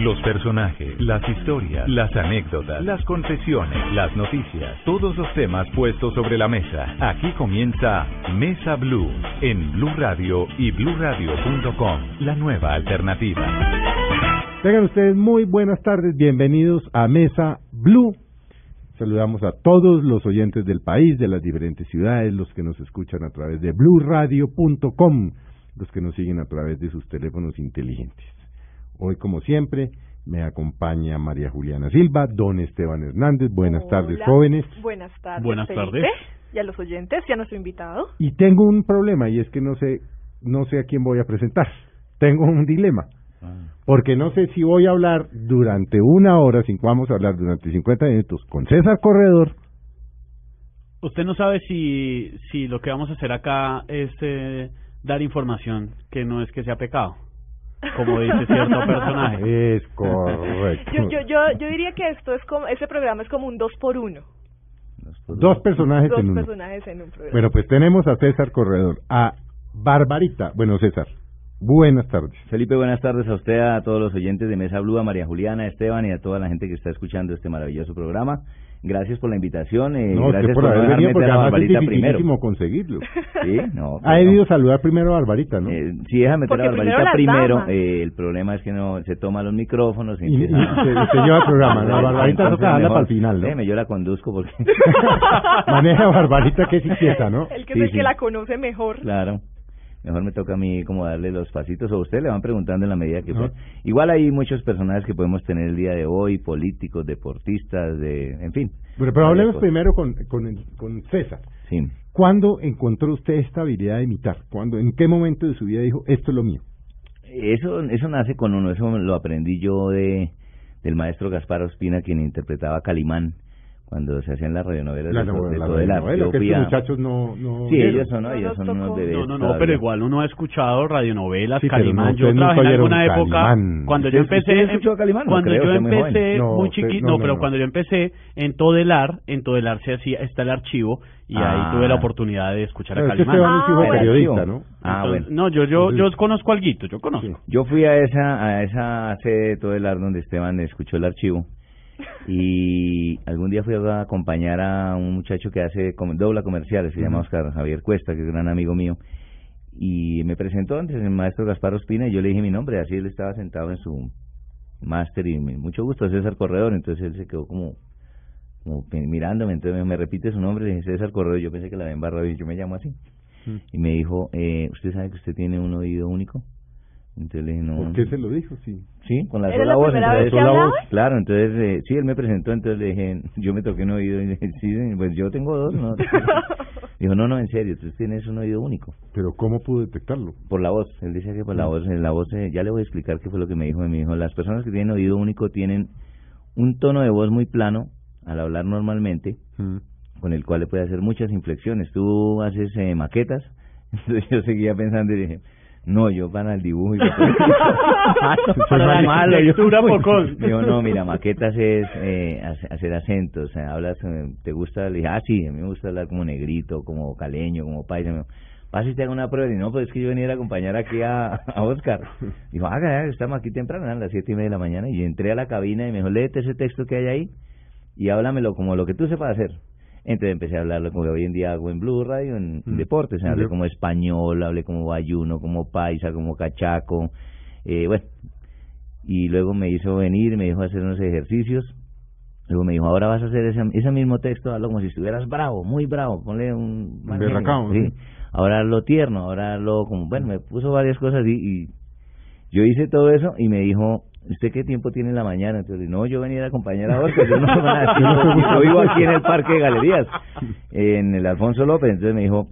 Los personajes, las historias, las anécdotas, las confesiones, las noticias, todos los temas puestos sobre la mesa. Aquí comienza Mesa Blue en Blue Radio y bluradio.com, la nueva alternativa. Tengan ustedes muy buenas tardes, bienvenidos a Mesa Blue. Saludamos a todos los oyentes del país, de las diferentes ciudades, los que nos escuchan a través de bluradio.com, los que nos siguen a través de sus teléfonos inteligentes. Hoy, como siempre, me acompaña María Juliana Silva, don Esteban Hernández. Buenas tardes, jóvenes. Buenas tardes. Buenas tardes. Y a los oyentes y a nuestro invitado. Y tengo un problema y es que no sé, no sé a quién voy a presentar. Tengo un dilema. Porque no sé si voy a hablar durante una hora, si vamos a hablar durante 50 minutos con César Corredor. Usted no sabe si, si lo que vamos a hacer acá es eh, dar información que no es que sea pecado, como dice cierto personaje. Es correcto. Yo, yo, yo, yo diría que esto es como, ese programa es como un dos por uno. Dos personajes Dos en uno. personajes en un programa. Bueno, pues tenemos a César Corredor, a Barbarita. Bueno, César, buenas tardes. Felipe, buenas tardes a usted, a todos los oyentes de Mesa Blue, a María Juliana, a Esteban y a toda la gente que está escuchando este maravilloso programa. Gracias por la invitación. Eh, No, gracias por no haber venido, porque a además es Barbarita primero. dificilísimo conseguirlo. Sí, no, Ha debido no. saludar primero a Barbarita, ¿no? Eh, si deja meter Porque a Barbarita primero eh, el problema es que no se toma los micrófonos y, Y- y a- se- se lleva el programa, ¿no? Barbarita toca mejor, para el final, ¿no? déjeme, yo la conduzco porque... Maneja Barbarita que es inquieta, ¿no? El que Sí, es el sí. que la conoce mejor. Claro. Mejor me toca a mí como darle los pasitos o a usted le van preguntando en la medida que pueda. Igual hay muchos personajes que podemos tener el día de hoy, políticos, deportistas, de, en fin. Pero, pero hablemos primero con, con, el- con César. Sí. ¿Cuándo encontró usted esta habilidad de imitar? ¿Cuándo, ¿En qué momento de su vida dijo, esto es lo mío? Eso, eso nace con uno, eso lo aprendí yo de del maestro Gaspar Ospina, quien interpretaba a Calimán cuando se hacían las radionovelas La de, novela, de la todo el arte. novela, Yo que fui estos a- muchachos no... no Sí, ellos son, No ellos son unos bebés. No, no, no, pero igual uno ha escuchado radionovelas, Sí, no, Calimán. yo trabajé en alguna época, Calimán. cuando yo ¿Usted- empecé, escuchó Calimán? Cuando creo, yo muy empecé muy chiquito, no, pero cuando yo empecé en Todelar, en Todelar se hacía, está el archivo, y Ah. ahí tuve la oportunidad de escuchar a Pero es que Calimán. Esteban es hijo Ah, periodista, ¿no? Ah, Entonces, bueno. No, yo, yo, yo conozco alguito, yo conozco. Yo fui a esa a esa sede de todo el ar donde Esteban escuchó el archivo y algún día fui a acompañar a un muchacho que hace dobla comerciales, se llama. Oscar Javier Cuesta, que es un gran amigo mío, y me presentó antes el maestro Gaspar Ospina y yo le dije mi nombre, así él estaba sentado en su máster y me- mucho gusto César Corredor, entonces él se quedó como como mirándome, entonces me, me repite su nombre, le dije César Corredor, yo pensé que la había embarrado y yo me llamo así. Mm. Y me dijo, eh, ¿usted sabe que usted tiene un oído único? Entonces no. ¿Por qué se lo dijo? Sí. Sí, con la ¿Era sola la voz. entonces- vez que sola voz. Claro, entonces, eh, sí, él me presentó, entonces le dije, yo me toqué un oído y le dije, sí, pues yo tengo dos, ¿no? Dijo, no, no, en serio, tú tienes un oído único. Pero ¿cómo pudo detectarlo? Por la voz, él dice que por la Mm. voz, eh, la voz, eh, ya le voy a explicar qué fue lo que me dijo, me dijo, las personas que tienen oído único tienen un tono de voz muy plano al hablar normalmente, Mm. con el cual le puede hacer muchas inflexiones. Tú haces eh, maquetas, entonces yo seguía pensando y dije, no, yo para el dibujo y Para la malo, yo- pocos. Digo, no, mira, maquetas es eh, hace- hacer acentos, sea, hablas, eh, te gusta, le dije, ah, sí, a mí me gusta hablar como negrito, como caleño, como paisa. Me Pasa y te hago una prueba. Y no, pues es que yo venía a acompañar aquí a, a Oscar. Dijo, haga, estamos aquí temprano, a las siete y media de la mañana. Y entré a la cabina y me dijo, léete ese texto que hay ahí y háblamelo como lo que tú sepas hacer. Entonces empecé a hablarlo como hoy en día hago en Blue Radio, en Mm. deportes. Hablé como español, hablé como bayuno, como paisa, como cachaco. Eh, bueno, y luego me hizo venir, me dijo hacer unos ejercicios. Luego me dijo, ahora vas a hacer ese, ese mismo texto, hazlo como si estuvieras bravo, muy bravo, ponle un... mal genio". berracao, Sí. sí. Ahora hazlo tierno, ahora hazlo como... Bueno, me puso varias cosas y, y yo hice todo eso y me dijo, ¿usted qué tiempo tiene en la mañana? Entonces, no, yo venía a acompañar a Oscar, yo no, yo, yo vivo aquí en el Parque de Galerías, en el Alfonso López. Entonces me dijo,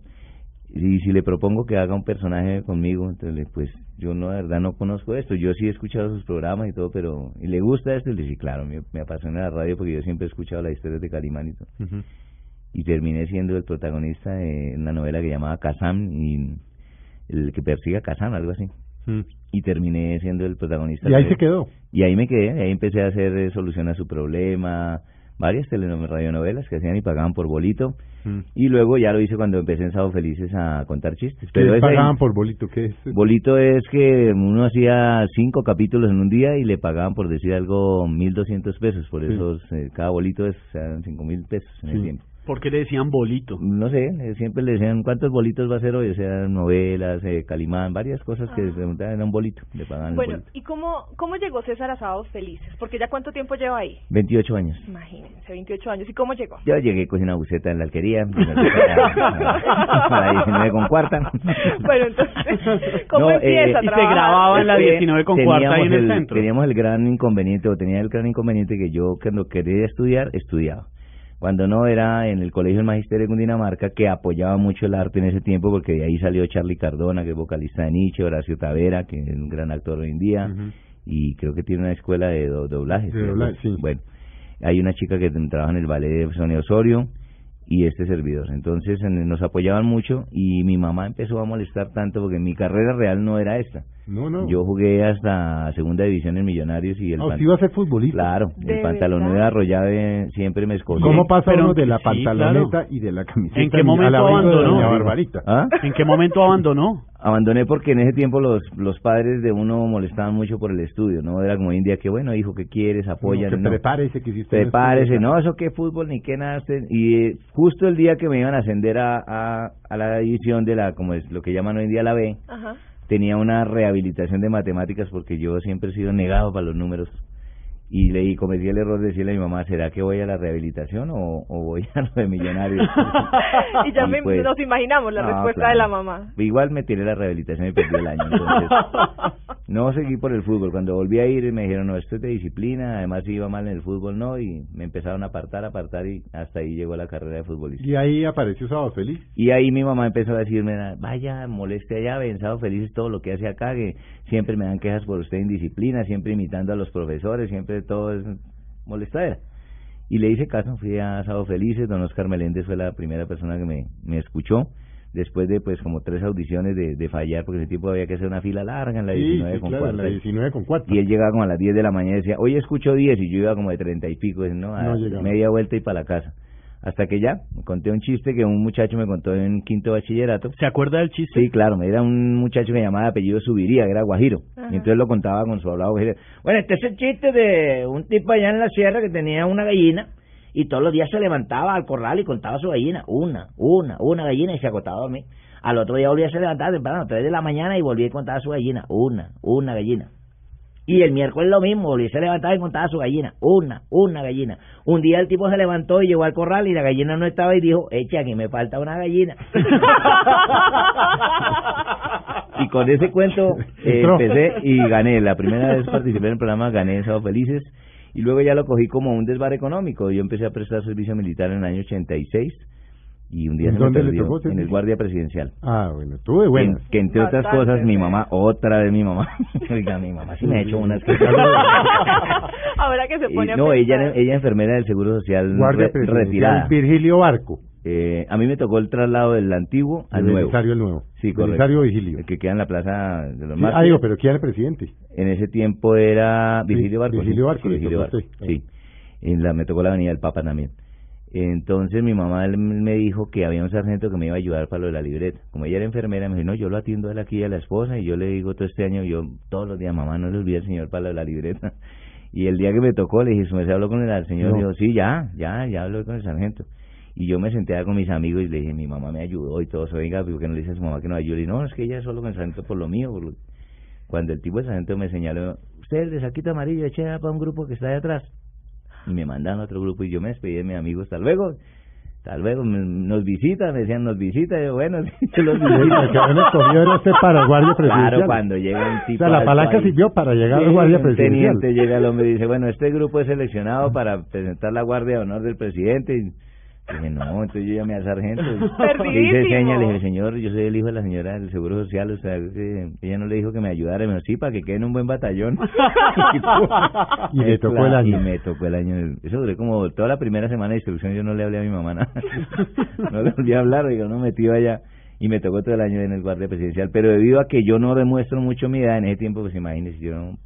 y si le propongo que haga un personaje conmigo, entonces pues yo no, de verdad no conozco esto, yo sí he escuchado sus programas y todo, pero ¿y le gusta esto? Y le dije, claro, me, me apasiona la radio porque yo siempre he escuchado las historias de Calimán y todo. Y terminé siendo el protagonista de una novela que llamaba Kazam y el que persigue a Kazam, algo así. Mm. Y terminé siendo el protagonista. Y ahí de- se quedó. y ahí me quedé, ahí empecé a hacer eh, solución a su problema, varias telenovelas, radionovelas que hacían y pagaban por bolito. Mm. Y luego ya lo hice cuando empecé en Sábado Felices a contar chistes. ¿Qué Pero les pagaban por bolito? ¿Qué es? Bolito es que uno hacía cinco capítulos en un día y le pagaban, por decir algo, 1.200 pesos. Por Sí. eso eh, cada bolito es o sea, cinco mil pesos en el tiempo. ¿Por qué le decían bolito? No sé, eh, siempre le decían, ¿cuántos bolitos va a hacer hoy? O sea, novelas, eh, Calimán, varias cosas que Ah. se preguntaban, era un bolito, le pagaban el Bueno, bolito. ¿y cómo, cómo llegó César a Sábados Felices? Porque ya cuánto tiempo lleva ahí. 28 años. Imagínense, 28 años. ¿Y cómo llegó? Yo llegué con una buceta en la alquería, para, para 19 con cuarta. Bueno, entonces, ¿cómo No, empieza eh, a y se trabajar? grababa en la Es que 19 con cuarta ahí en el teníamos centro. Teníamos el gran inconveniente, o tenía el gran inconveniente que yo cuando quería estudiar, estudiaba. Cuando no era en el Colegio del Magisterio de Cundinamarca, que apoyaba mucho el arte en ese tiempo, porque de ahí salió Charlie Cardona, que es vocalista de Nietzsche, Horacio Tavera, que es un gran actor hoy en día, y creo que tiene una escuela de do- doblaje. De doblaje, sí. Bueno, hay una chica que trabaja en el ballet de Sonia Osorio, y este servidor. Entonces en- nos apoyaban mucho y mi mamá empezó a molestar tanto porque mi carrera real no era esta. No, no. Yo jugué hasta segunda división en Millonarios y el Ah, iba a ser futbolista. Claro, ¿De el pantalón de arrollave siempre me escogió. ¿Cómo pasa Pero uno de la sí, pantaloneta claro. y de la camiseta ¿En qué momento de abandonó? ¿Ah? ¿En qué momento abandonó? Abandoné porque en ese tiempo los los padres de uno molestaban mucho por el estudio, ¿no? Era como hoy en día que, bueno, hijo, ¿qué quieres? Apoyan. No, prepárese, que no Prepárese, no, eso qué fútbol ni qué nada. usted- Y eh, justo el día que me iban a ascender a, a, a la división de la, como es lo que llaman hoy en día la B, Ajá. Tenía una rehabilitación de matemáticas porque yo siempre he sido negado para los números. Y le y cometí el error de decirle a mi mamá, ¿será que voy a la rehabilitación o, o voy a lo de millonarios? y ya Y me- pues, nos imaginamos la no, respuesta claro. de la mamá. Igual me tiré la rehabilitación y perdí el año. Entonces, no seguí por el fútbol. Cuando volví a ir me dijeron, no, esto es de disciplina. Además, si iba mal en el fútbol, no. Y me empezaron a apartar, apartar y hasta ahí llegó la carrera de futbolista. Y ahí apareció Sábado Feliz. Y ahí mi mamá empezó a decirme, vaya, moleste allá, pensado felices todo lo que hace acá, que siempre me dan quejas por usted indisciplina, siempre imitando a los profesores, siempre todo es molestadera. Y le hice caso, fui a Sábado Felices, don Oscar Meléndez fue la primera persona que me, me escuchó, después de pues como tres audiciones de, de fallar, porque ese tiempo había que hacer una fila larga en la Sí, 19 sí, con claro, cuarta. la 19 con cuarta. Y él llegaba como a las 10 de la mañana y decía, hoy escucho 10 y yo iba como de 30 y pico, y no, a No media vuelta y para la casa. Hasta que ya, me conté un chiste que un muchacho me contó en quinto bachillerato. ¿Se acuerda del chiste? Sí, claro, era un muchacho que llamaba de apellido Subiría, que era guajiro. Ajá. Y entonces lo contaba con su hablado guajiro. Bueno, este es el chiste de un tipo allá en la sierra que tenía una gallina y todos los días se levantaba al corral y contaba su gallina. Una, una, una gallina y se acostaba a dormir. Al otro día volvía a se levantaba temprano, tres de la mañana y volvía y contaba su gallina. Una, una gallina. Y el miércoles lo mismo, volvía se levantaba y contaba su gallina. Una, una gallina. Un día el tipo se levantó y llegó al corral y la gallina no estaba y dijo, echa, aquí me falta una gallina. y con ese cuento eh, empecé y gané. La primera vez participé en el programa, gané en Sábado Felices. Y luego ya lo cogí como un desbar económico. Yo empecé a prestar servicio militar en el año 86. Y un día ¿En se me perdió tocó en el guardia presidencial. Ah, bueno, tuve buenas. Que, que entre otras Bastante, cosas, mi mamá, otra vez mi mamá. Oiga, mi mamá sí me ha hecho unas que... Ahora que se pone a no, ella, pensar. ella enfermera del Seguro Social Guardia re- Presidencial retirada. Virgilio Barco. Eh, a mí me tocó el traslado del antiguo al el nuevo. El nuevo. Sí, correcto. Belisario Vigilio. El que queda en la plaza de los Sí, ah, digo, pero ¿quién era el presidente? En ese tiempo era Sí, Virgilio Barco. Virgilio sí, Barco, sí, a Barco, sí. En la, me tocó la avenida del Papa también. Entonces mi mamá me dijo que había un sargento que me iba a ayudar para lo de la libreta. Como ella era enfermera, me dijo, no, yo lo atiendo a él aquí a la esposa y yo le digo todo este año, yo todos los días, mamá, no le olvide al señor para lo de la libreta. Y el día que me tocó, le dije, ¿su merced habló con el señor? No. Dijo, sí, ya, ya, ya habló con el sargento. Y yo me senté con mis amigos y le dije, mi mamá me ayudó y todo eso, venga, ¿por qué no le dice a su mamá que no ayude? Y no, es que ella es solo con el sargento por lo mío. por lo-". Cuando el tipo de sargento me señaló, usted el de saquito amarillo, eche para un grupo que está ahí atrás. Y me mandaron a otro grupo y yo me despedí de mi amigo, hasta luego. Luego, me- nos visitan, me decían, nos visita, yo, bueno, yo los visito. que usted para guardia presidencial. Claro, cuando llega un O tipo sea, la palanca sirvió para llegar Sí, al guardia presidencial. teniente llega el hombre y dice, bueno, este grupo es seleccionado para presentar la guardia de honor del presidente. Y dije, no, entonces yo llamé al sargento. y Le hice señas, le dije, señor, yo soy el hijo de la señora del Seguro Social, o sea, ella no le dijo que me ayudara. Me dijo, sí, para que quede en un buen batallón. Y le tocó el año. Y me tocó el año. Eso duré como toda la primera semana de instrucción, yo no le hablé a mi mamá nada. no le volví a hablar, digo, no metido allá. Y me tocó todo el año en el guardia presidencial. Pero debido a que yo no demuestro mucho mi edad, en ese tiempo, pues imagínese, yo no-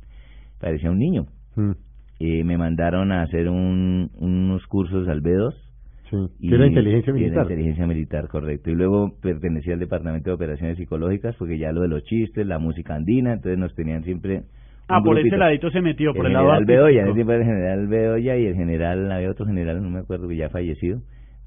parecía un niño. Mm. eh, me mandaron a hacer un, unos cursos al B2. Sí. Y Que era inteligencia que era militar. inteligencia militar, correcto. Y luego pertenecía al Departamento de Operaciones Psicológicas, porque ya lo de los chistes, la música andina, entonces nos tenían siempre... Ah, por ese grupito. ladito se metió, por el, el lado general Bedoya, en ese tiempo era el general Bedoya y el general, había otro general, no me acuerdo, que ya falleció,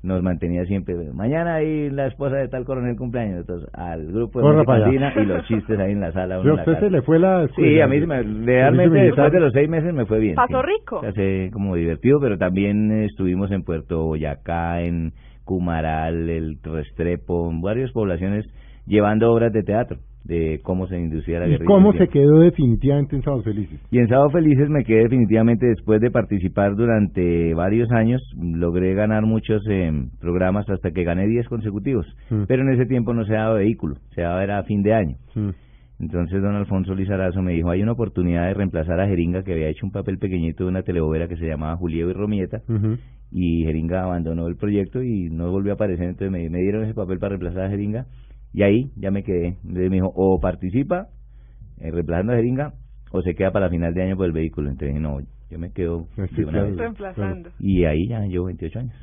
nos mantenía siempre, mañana ahí la esposa de tal coronel cumpleaños, entonces al grupo de andina y los chistes ahí en la sala. La usted se le fue la Sí, a mí se me, realmente después de los seis meses me fue bien. Pasó sí. rico. O sea, se- como divertido, pero también estuvimos en Puerto Boyacá, en Cumaral, el Restrepo, en varias poblaciones llevando obras de teatro, de cómo se inducía la ¿Y guerrilla. cómo se quedó definitivamente en Sábados Felices? Y en Sábado Felices me quedé definitivamente después de participar durante varios años. Logré ganar muchos eh, programas hasta que gané 10 consecutivos. Mm. Pero en ese tiempo no se daba vehículo, se daba era a fin de año. Sí. Entonces don Alfonso Lizarazo me dijo, hay una oportunidad de reemplazar a Jeringa que había hecho un papel pequeñito de una telebovera que se llamaba Julio y Romieta y Jeringa abandonó el proyecto y no volvió a aparecer, entonces me, me dieron ese papel para reemplazar a Jeringa y ahí ya me quedé. Entonces me dijo, o participa eh, reemplazando a Jeringa o se queda para final de año por el vehículo. Entonces dije, no, yo me quedo Sí, de una claro. vez. Reemplazando. Y ahí ya llevo 28 años.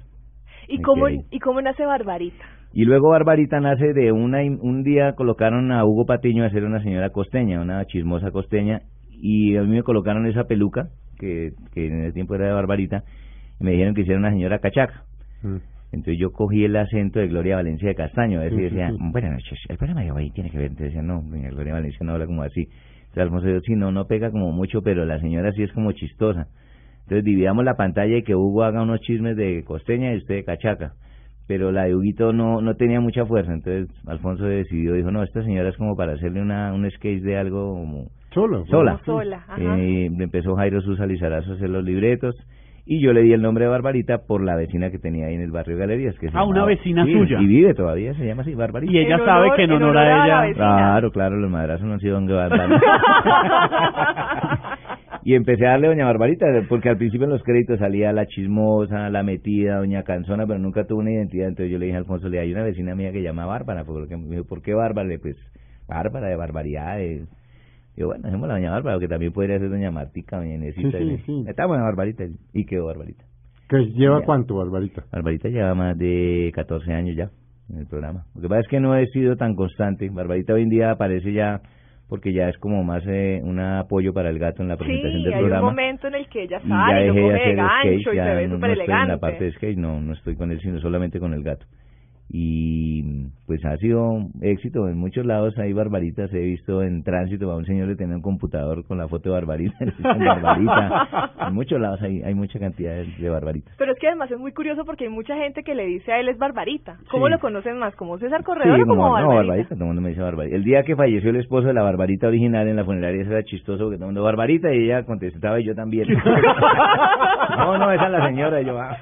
¿Y Me cómo. ¿Y cómo nace Barbarita? Y luego Barbarita nace de una un día colocaron a Hugo Patiño a ser una señora costeña, una chismosa costeña, y a mí me colocaron esa peluca, que, que en ese tiempo era de Barbarita, y me dijeron que hiciera una señora cachaca. Mm. Entonces yo cogí el acento de Gloria Valencia de Castaño, a ver Sí, si sí, decía, sí. buenas noches, el programa de hoy tiene que ver, entonces decía, no, doña Gloria Valencia no habla como así. Entonces Alfonso dijo, sí, no, no pega como mucho, pero la señora sí es como chistosa. Entonces dividamos la pantalla y que Hugo haga unos chismes de costeña y usted de cachaca. Pero la de Huguito no, no tenía mucha fuerza, entonces Alfonso decidió, dijo, no, esta señora es como para hacerle una, un sketch de algo como Solo. sola. Como sola, ajá. Eh, empezó Jairo Susa Lizarazo a hacer los libretos y yo le di el nombre de Barbarita por la vecina que tenía ahí en el barrio Galerías. Que se Ah, una vecina Sí, suya. Y vive todavía, se llama así, Barbarita. Y ella sabe honor- que en honor honor a la a ella... Claro, claro, los madrazos no han sido donde Y empecé a darle Doña Barbarita, porque al principio en los créditos salía la chismosa, la metida, Doña Canzona, pero nunca tuvo una identidad. Entonces yo le dije a Alfonso, le hay una vecina mía que se llama Bárbara, porque me dijo, ¿por qué Bárbara? Pues Bárbara, de barbaridades. Yo, bueno, dejemos la Doña Bárbara, que también podría ser Doña Martica, Doña Inesita. Sí, sí, Y- sí. Está buena Barbarita, y quedó Barbarita. ¿Que lleva Ya. cuánto, Barbarita? Barbarita lleva más de 14 años ya en el programa. Lo que pasa es que no he sido tan constante. Barbarita hoy en día aparece ya porque ya es como más eh, un apoyo para el gato en la presentación Sí, del hay un programa. momento en el que ella y ya sale, lo dejé de coge de hacer gancho sketch, y se ve no, súper no estoy en la parte de sketch, no, no estoy con él, sino solamente con el gato. Y pues ha sido éxito en muchos lados. Hay barbaritas, he visto en tránsito a un señor que tenía un computador con la foto de barbarita, le. En muchos lados hay, hay mucha cantidad de, de barbaritas. Pero es que además es muy curioso porque hay mucha gente que le dice a él es Barbarita. ¿Cómo Sí. lo conocen más? ¿Como César Corredor Sí, o como como- Barbarita? No, Barbarita, todo el mundo me dice Barbarita. El día que falleció el esposo de la Barbarita original en la funeraria, era chistoso porque todo el mundo, Barbarita, y ella contestaba y yo también. no, no, esa es la señora, y yo, ah.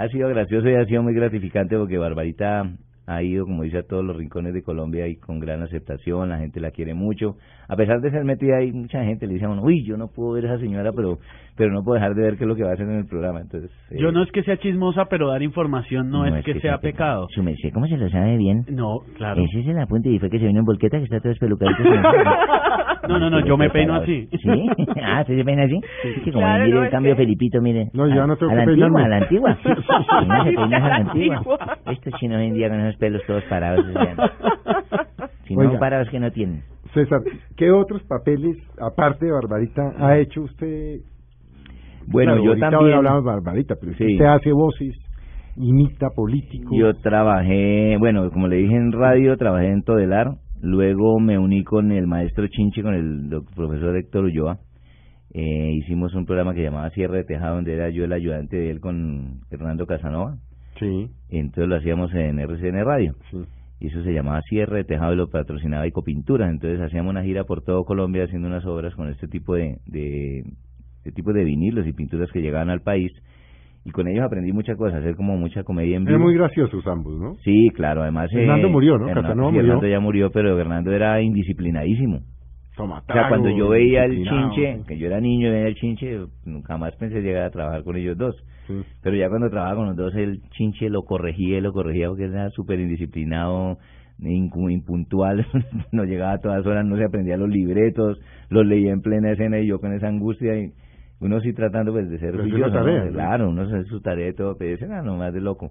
Ha sido gracioso y ha sido muy gratificante porque Barbarita ha ido, como dice, a todos los rincones de Colombia y con gran aceptación, la gente la quiere mucho. A pesar de ser metida ahí, mucha gente le dice a uno, uy, yo no puedo ver a esa señora, pero pero no puedo dejar de ver qué es lo que va a hacer en el programa. Entonces, Yo eh, no es que sea chismosa, pero dar información no, es, que, sea pecado. Su merced, ¿cómo se lo sabe bien? No, claro. Ese es el apunte y fue que se vino en volqueta que está todo espelucadito. No, no, no, yo me peino así. ¿Sí? Ah, ¿usted se peina así? Sí, que como Claro, mire no, el cambio que- Felipito, mire. No, yo a, no tengo a que la antigua, a la antigua. Se a la antigua. Estos chinos hoy en día con esos pelos todos parados. o sea, si no parados que no tienen. César, ¿qué otros papeles, aparte de Barbarita, ha hecho usted? Bueno, Claro, yo ahorita también... hoy hablamos de Barbarita, pero Sí. usted hace voces, imita políticos. Yo trabajé, bueno, como le dije en radio, trabajé en Todelar, luego me uní con el maestro Chinche, con el profesor Héctor Ulloa, eh, hicimos un programa que llamaba Cierre de Tejado, donde era yo el ayudante de él con Hernando Casanova, Sí, entonces lo hacíamos en RCN Radio, sí. y eso se llamaba Cierre de Tejado y lo patrocinaba Ecopinturas, entonces hacíamos una gira por todo Colombia haciendo unas obras con este tipo de, de, este tipo de vinilos y pinturas que llegaban al país, y con ellos aprendí muchas cosas, hacer como mucha comedia en vivo. Eran muy graciosos ambos, ¿no? Sí, claro, además... eh, Fernando murió, ¿no? Hernando, sí, murió. Hernando ya murió, pero Fernando era indisciplinadísimo. Toma, O sea, cuando yo veía el chinche, que yo era niño y veía el chinche, nunca más pensé llegar a trabajar con ellos dos. Sí. Pero ya cuando trabajaba con los dos, el chinche lo corregía lo corregía porque era súper indisciplinado, impuntual, no llegaba a todas horas, no se aprendía los libretos, los leía en plena escena y yo con esa angustia y uno sí tratando pues de ser De ¿no? tarea, ¿no? claro, uno hace su tarea y todo, pero ese era nomás de loco.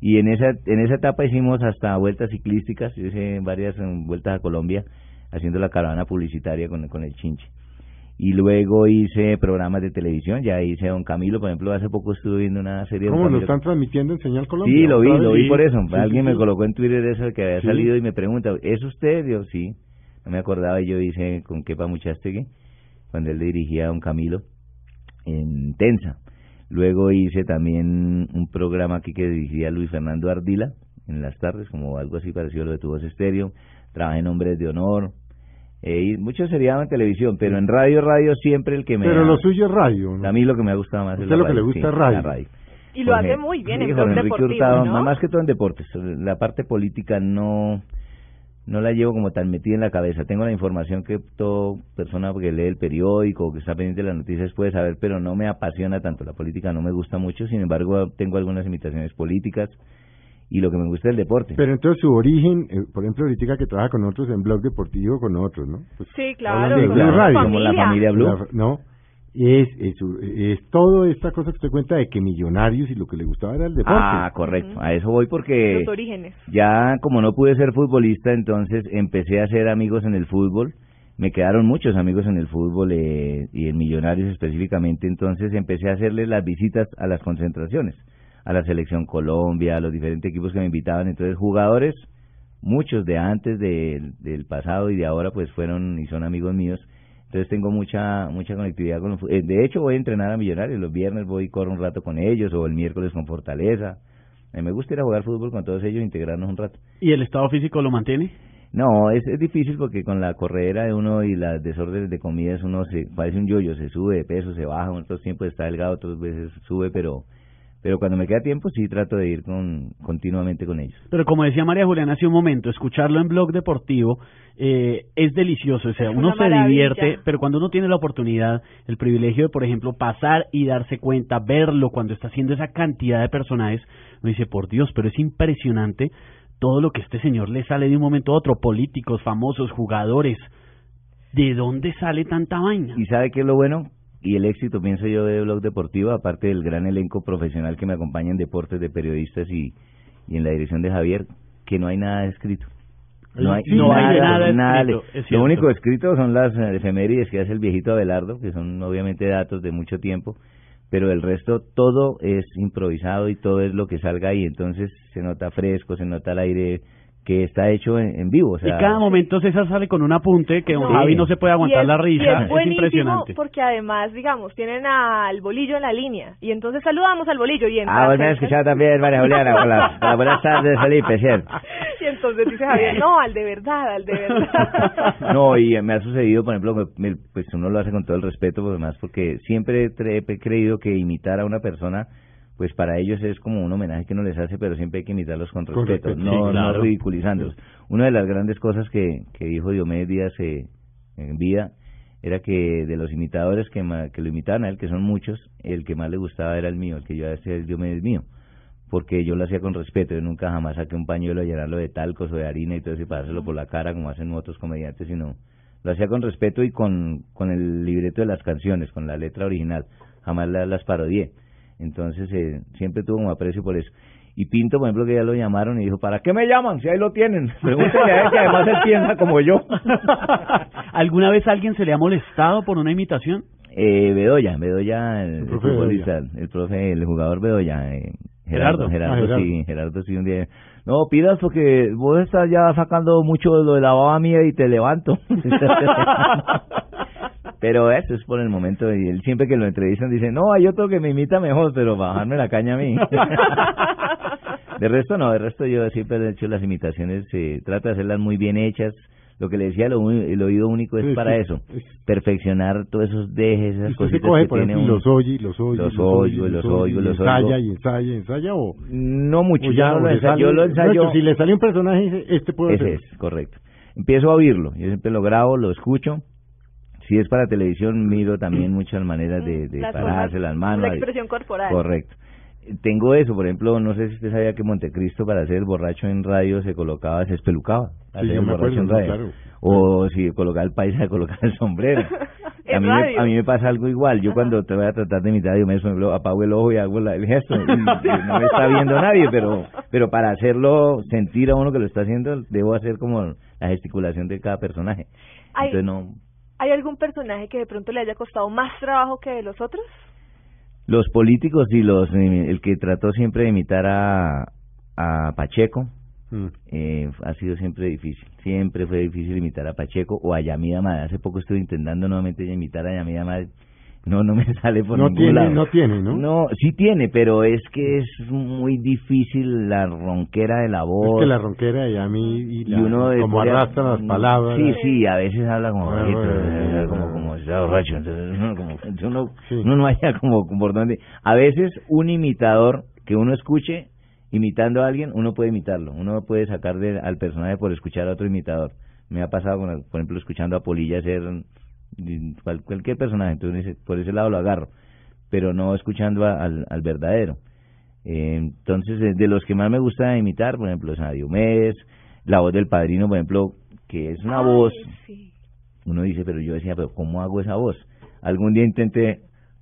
Y en esa en esa etapa hicimos hasta vueltas ciclísticas, yo hice varias mm, vueltas a Colombia haciendo la caravana publicitaria con, con el chinche. Y luego hice programas de televisión, ya hice Don Camilo, por ejemplo, hace poco estuve viendo una serie de ¿Cómo lo Camilo. están transmitiendo en Señal Colombia? Sí, lo vi, ¿Otra lo vi por eso. Sí, Alguien sí, me colocó en Twitter eso que había Sí. salido y me pregunta, ¿es usted? Yo, sí. No me acordaba y yo hice con Kepa Muchastegui, cuando él dirigía a Don Camilo, en Tensa. Luego hice también un programa aquí que dirigía Luis Fernando Ardila, en las tardes, como algo así parecido a lo de Tu Voz Estéreo. Trabajé en Hombres de Honor. Eh, y mucho sería en televisión, pero en radio, radio siempre el que me... Pero ha- lo suyo es radio, ¿no? A mí lo que me ha gustado más es la lo que le gusta sí, es radio. la radio. Y lo Jorge- hace muy bien sí, en Jorge blog Enrique deportivo, Hurtado, ¿no? Más que todo en deportes. La parte política no no la llevo como tan metida en la cabeza. Tengo la información que toda persona que lee el periódico o que está pendiente de las noticias puede saber, pero no me apasiona tanto. La política no me gusta mucho. Sin embargo, tengo algunas imitaciones políticas y lo que me gusta es el deporte. Pero entonces su origen, eh, por ejemplo, ahorita que trabaja con otros en blog deportivo, con otros, ¿no? Pues, Sí, claro. de con Blue la Radio. como la familia Blue. la- no, es, es, es todo esta cosa que usted cuenta de que millonarios y lo que le gustaba era el deporte. Ah, correcto. A eso voy porque Los orígenes. ya como no pude ser futbolista, entonces empecé a hacer amigos en el fútbol. Me quedaron muchos amigos en el fútbol eh, y en Millonarios específicamente, entonces empecé a hacerles las visitas a las concentraciones, a la selección Colombia, a los diferentes equipos que me invitaban. Entonces jugadores, muchos de antes del del pasado y de ahora, pues fueron y son amigos míos. Entonces tengo mucha mucha conectividad con los eh, De hecho voy a entrenar a Millonarios, los viernes voy y corro un rato con ellos o el miércoles con Fortaleza. Me gusta ir a jugar fútbol con todos ellos, integrarnos un rato. ¿Y el estado físico lo mantiene? No, es, es difícil porque con la corredera de uno y las desórdenes de comidas uno se parece un yoyo, se sube de peso, se baja, otros tiempos está delgado, otras veces sube, pero pero cuando me queda tiempo sí trato de ir con continuamente con ellos. Pero como decía María Juliana hace un momento, escucharlo en blog deportivo eh, es delicioso. O sea, Es uno se maravilla. divierte, pero cuando uno tiene la oportunidad, el privilegio de, por ejemplo, pasar y darse cuenta, verlo cuando está haciendo esa cantidad de personajes, uno dice, por Dios, pero es impresionante todo lo que este señor le sale de un momento a otro, políticos, famosos, jugadores. ¿De dónde sale tanta vaina? ¿Y sabe qué es lo bueno? Y el éxito, pienso yo, de Blog Deportivo, aparte del gran elenco profesional que me acompaña en deportes de periodistas y, y en la dirección de Javier, que no hay nada escrito. No hay, Sí, no hay nada, nada es Lo único escrito son las efemérides que hace el viejito Abelardo, que son obviamente datos de mucho tiempo, pero el resto todo es improvisado y todo es lo que salga ahí, entonces se nota fresco, se nota el aire que está hecho en, en vivo. O sea, y cada momento César sale con un apunte que don No. Javi no se puede aguantar Y es- la y risa. es buenísimo impresionante. porque además, digamos, tienen al bolillo en la línea y entonces saludamos al bolillo y entra Ah, me César. escuchado también, María Juliana. Hola, hola, buenas tardes, Felipe, ¿cierto? Y entonces dice Javier, no, al de verdad, al de verdad. No, y me ha sucedido, por ejemplo, me- me- pues uno lo hace con todo el respeto, pues, además, porque siempre he creído que imitar a una persona, pues para ellos es como un homenaje que uno les hace, pero siempre hay que imitarlos con respeto, no, sí, claro. no ridiculizándolos. Una de las grandes cosas que, que dijo Diomedes Díaz eh, en vida era que de los imitadores que, ma- que lo imitaban a él, que son muchos, el que más le gustaba era el mío, el que yo hacía el Diomedes mío porque yo lo hacía con respeto, yo nunca jamás saqué un pañuelo a llenarlo de talcos o de harina y todo eso y pasárselo por la cara como hacen otros comediantes, sino lo hacía con respeto y con, con el libreto de las canciones, con la letra original, jamás la- las parodié. Entonces eh, siempre tuvo un aprecio por eso. Y Pinto, por ejemplo, que ya lo llamaron y dijo, ¿para qué me llaman? Si ahí lo tienen. Pregúntale a él que además él piensa como yo. ¿Alguna vez alguien se le ha molestado por una imitación? Eh, Bedoya, Bedoya, el, El el profe futbolista, el profe, el jugador Bedoya, eh, Gerardo, Gerardo. Gerardo, Ah, Gerardo. sí, Gerardo sí un día, no pidas porque vos estás ya sacando mucho de lo de la baba mía y te levanto. pero eso es por el momento y él siempre que lo entrevistan dice, no, hay otro que me imita mejor, pero bajarme la caña a mí. de resto no, de resto yo siempre he hecho las imitaciones, eh, trato de hacerlas muy bien hechas. Lo que le decía, lo el oído único es Sí, para sí. eso, Es- perfeccionar todos esos dejes, esas cositas coge, que por tiene ejemplo, y uno. los oye, los oye, Los y los oigo, los oigo, ensaya, oigo. y ensaya, ensaya, o... No mucho, o ya, no lo ensayo, sale- yo lo ensayo. si le sale un personaje, este puede Ese ser. es, correcto. Empiezo a oírlo, yo siempre lo grabo, lo escucho. Si es para televisión, miro también muchas maneras de, de Las pararse formas, las manos. La expresión corporal. Correcto. tengo eso, por ejemplo, no sé si usted sabía que Montecristo para hacer el borracho en radio se colocaba, se espelucaba. Sí, yo me acuerdo, no, claro. O si colocaba el paisa, se colocaba el sombrero. A, mí me, a mí me pasa algo igual. Yo cuando te voy a tratar de imitar, yo me apago el ojo y hago la- el gesto. Y no me está viendo nadie, pero pero para hacerlo sentir a uno que lo está haciendo, debo hacer como la gesticulación de cada personaje. Ay. Entonces no... ¿Hay algún personaje que de pronto le haya costado más trabajo que los otros? Los políticos y los el que trató siempre de imitar a, a Pacheco, Mm. eh, ha sido siempre difícil. Siempre fue difícil imitar a Pacheco o a Yamida Madre. Hace poco estuve intentando nuevamente imitar a Yamida Madre. No, no me sale por No ningún tiene, lado. no tiene, ¿no? No, sí tiene, pero es que es muy difícil la ronquera de la voz. Es que la ronquera y a mí y, y la- uno de- como arrastra las palabras. Sí, sí, a veces habla como Ah, eh, como como está borracho, entonces uno como uno, Sí. uno no haya como por dónde. A veces un imitador que uno escuche imitando a alguien, uno puede imitarlo, uno puede sacar de- al personaje por escuchar a otro imitador. Me ha pasado, con, por ejemplo, escuchando a Polilla hacer mm, cualquier personaje, entonces por ese lado lo agarro, pero no escuchando a- al, al verdadero. Eh, entonces, de, de los que más me gusta imitar, por ejemplo, es a Diomedes, la voz del padrino, por ejemplo, que es una Ay, voz, sí. uno dice, pero yo decía, pero ¿cómo hago esa voz? Algún día intenté,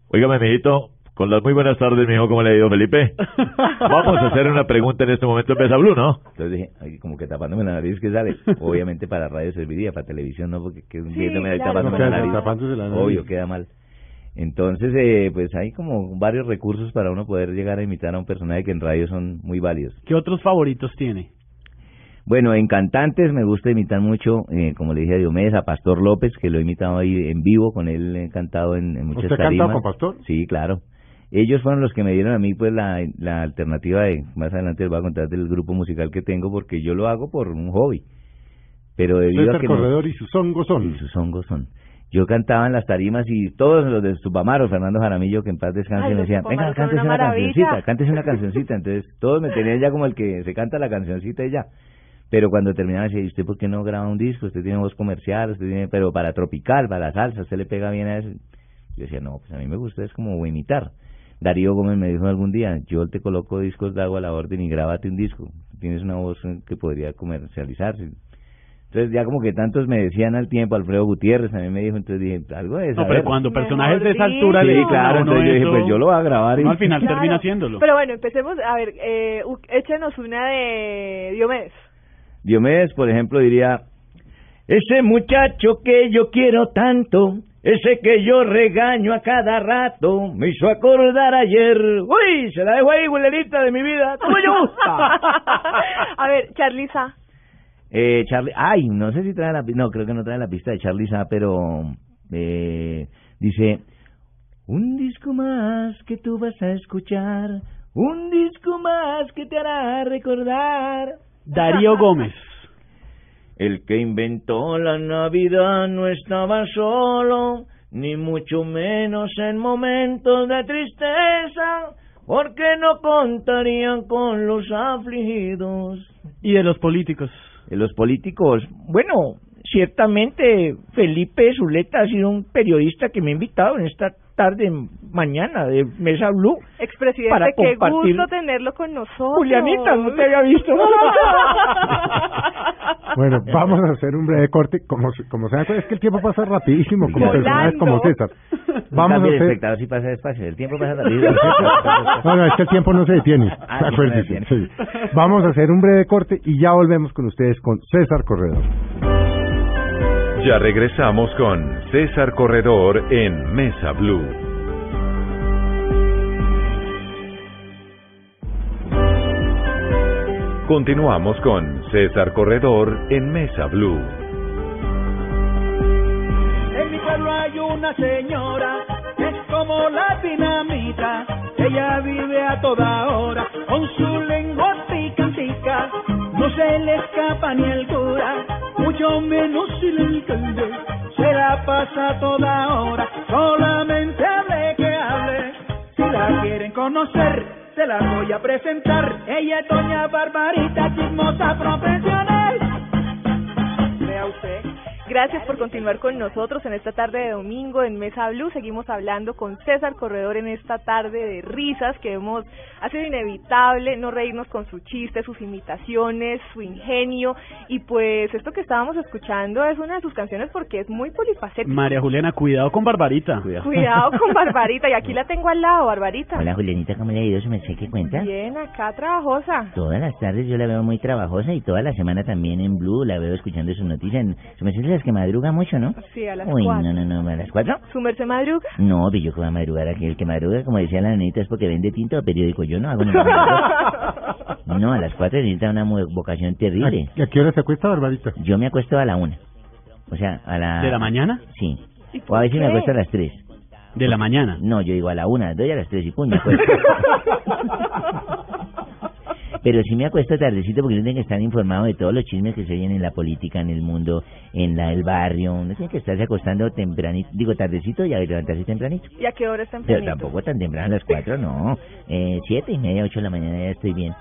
Óigame, mijito, con las muy buenas tardes, mijo, ¿cómo le ha ido, Felipe? Vamos a hacer una pregunta en este momento en Blue, ¿no? entonces dije, ay, como que tapándome la nariz que sale. Obviamente para radio serviría, para televisión no, porque que un Sí, día me claro. tapándome No, la nariz. tapándose la nariz. Obvio, queda mal. Entonces, eh, pues hay como varios recursos para uno poder llegar a imitar a un personaje que en radio son muy válidos. ¿Qué otros favoritos tiene? Bueno, en cantantes me gusta imitar mucho, eh, como le dije a Diomedes, a Pastor López, que lo he imitado ahí en vivo, con él he cantado en, en muchas ¿Usted ha tarimas. cantado con Pastor? Sí, claro. Ellos fueron los que me dieron a mí pues la, la alternativa de, más adelante les voy a contar del grupo musical que tengo, porque yo lo hago por un hobby. Pero debido a que Corredor y sus hongos son. y sus hongos son. Yo cantaba en las tarimas y todos los de Tupamaro, Fernando Jaramillo, que en paz descanse, me decían, venga, cántese una una, maravilla". cancioncita, cántese una cancioncita. Entonces todos me tenían ya como el que se canta la cancioncita y ya. Pero cuando terminaba decía, ¿y usted por qué no graba un disco? Usted tiene voz comercial, usted tiene, pero para tropical, para la salsa, usted le pega bien a eso. Yo decía, no, pues a mí me gusta, es como imitar. Darío Gómez me dijo algún día, yo te coloco discos de agua a la orden y grábate un disco. Tienes una voz que podría comercializarse. Entonces ya como que tantos me decían al tiempo, Alfredo Gutiérrez también me dijo, entonces dije, algo de No, saber. pero cuando personajes de esa altura Sí, le claro, entonces yo dije, eso, pues yo lo voy a grabar y... uno al final Claro. termina haciéndolo. Pero bueno, empecemos, a ver, eh, échenos una de Diomedes. Diomedes, por ejemplo, diría, ese muchacho que yo quiero tanto, ese que yo regaño a cada rato, me hizo acordar ayer. Uy, se la dejo ahí, güelerita de mi vida, ¿cómo le gusta? a ver, Charliza. Eh, Charlie, ay, no sé si trae la, no, creo que no trae la pista de Charlie Sa, pero eh, dice, un disco más que tú vas a escuchar, un disco más que te hará recordar. Darío Gómez. El que inventó la Navidad no estaba solo, ni mucho menos en momentos de tristeza, porque no contarían con los afligidos. Y de los políticos. Eh, Los políticos, bueno, ciertamente Felipe Zuleta ha sido un periodista que me ha invitado en esta tarde, mañana de Mesa Blue. Expresidente, Para qué compartir- gusto tenerlo con nosotros. Julianita, no te había visto. Bueno, vamos a hacer un breve corte. Como, se- como se dan cuenta, es que el tiempo pasa rapidísimo, como Volando. personajes como César. Vamos a hacer... espectador si pasa despacio, el tiempo pasa rápido. No, no, es que el tiempo no se detiene. Ah, no se sí. Vamos a hacer un breve corte y ya volvemos con ustedes con César Corredor. Ya regresamos con César Corredor en Mesa Blue. Continuamos con César Corredor en Mesa Blue. En mi pueblo hay una señora, es como la dinamita. Ella vive a toda hora con su lengua picantica. No se le escapa ni el cura, mucho menos si le alcalde. Se la pasa toda hora, solamente hable que hable. Si la quieren conocer, se la voy a presentar. Ella es doña Barbarita, chismosa profesional. Vea usted, Gracias por continuar con nosotros en esta tarde de domingo en Mesa Blue. Seguimos hablando con César Corredor en esta tarde de risas que hemos ha sido inevitable no reírnos con sus chistes, sus imitaciones, su ingenio y pues esto que estábamos escuchando es una de sus canciones porque es muy polifacético. María Juliana, cuidado con Barbarita. Cuidado con Barbarita y aquí la tengo al lado, Barbarita. Hola, Julianita, ¿cómo le ha ido? ¿Se me sé qué cuenta? Bien, acá trabajosa. Todas las tardes yo la veo muy trabajosa y toda la semana también en Blue la veo escuchando sus noticias. Se me las que madruga mucho, ¿no? Sí, a las Uy, cuatro. no, no, no, ¿a las cuatro? ¿Su merced madruga? No, pero yo que voy a madrugar aquí. El que madruga, como decía la nenita, es porque vende tinta o periódico. Yo no hago nada. No, a las cuatro necesita una vocación terrible. ¿A qué hora se acuesta, Barbarita? Yo me acuesto a la una. O sea, a la... ¿De la mañana? Sí. ¿Y O a veces me acuesto a las tres. De la mañana. No, yo digo a la una, doy a las tres y puño. Pero sí me acuesto tardecito porque uno tiene que estar informado de todos los chismes que se oyen en la política, en el mundo, en la, el barrio. Uno tiene que estarse acostando tempranito, digo tardecito y a levantarse tempranito. ¿Y a qué hora está Pero tampoco tan temprano a las cuatro, no. Eh, siete y media, ocho de la mañana ya estoy bien.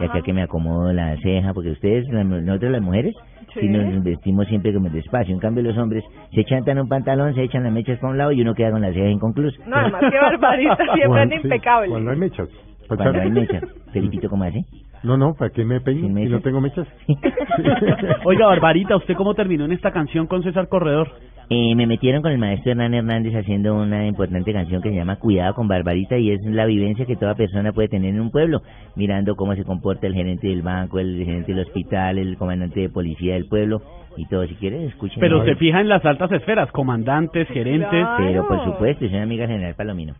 Ya acá que me acomodo la ceja, porque ustedes, la- nosotros las mujeres, Sí. si nos vestimos siempre como despacio. En cambio los hombres se chantan un pantalón, se echan las mechas para un lado y uno queda con las cejas inconclusas. No, además que Barbarita siempre sí, impecable. Cuando hay mechas. Cuando hay mechas. Felipito, ¿cómo hace? No, no, ¿para qué me peino ¿Sin si no tengo mechas? Oiga, Barbarita, ¿usted cómo terminó en esta canción con César Corredor? Eh, me metieron con el maestro Hernán Hernández haciendo una importante canción que se llama Cuidado con Barbarita y es la vivencia que toda persona puede tener en un pueblo, mirando cómo se comporta el gerente del banco, el gerente del hospital, el comandante de policía del pueblo y todo. Si quieres, escuchen. Pero se fija en las altas esferas, comandantes, gerentes. Claro. Pero por supuesto, soy amiga del general Palomino.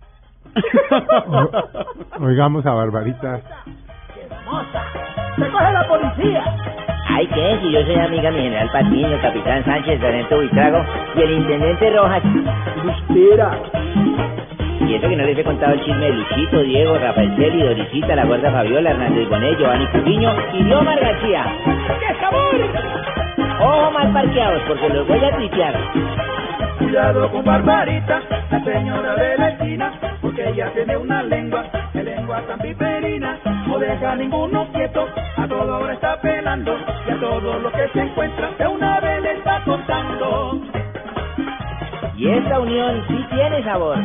O- Oigamos a Barbarita. ¡Se coge la policía! Ay, ¿qué? Si yo soy amiga mi general Patiño, el capitán Sánchez, Sargento Buitrago y el intendente Rojas. ¡Lustera! Y eso que no les he contado el chisme de Luchito, Diego, Rafael Celi, Dorisita, la guarda Fabiola, Hernández Bonet, Giovanni Cubiño y Diomar García. ¡Qué sabor! Ojo mal parqueados porque los voy a tripear. Cuidado con Barbarita, la señora de la esquina, porque ella tiene una lengua, de lengua tan piperina, no deja a ninguno quieto, a todo hora está pelando, y a todo lo que se encuentra, de una vez le está contando. Y esta unión sí tiene sabor.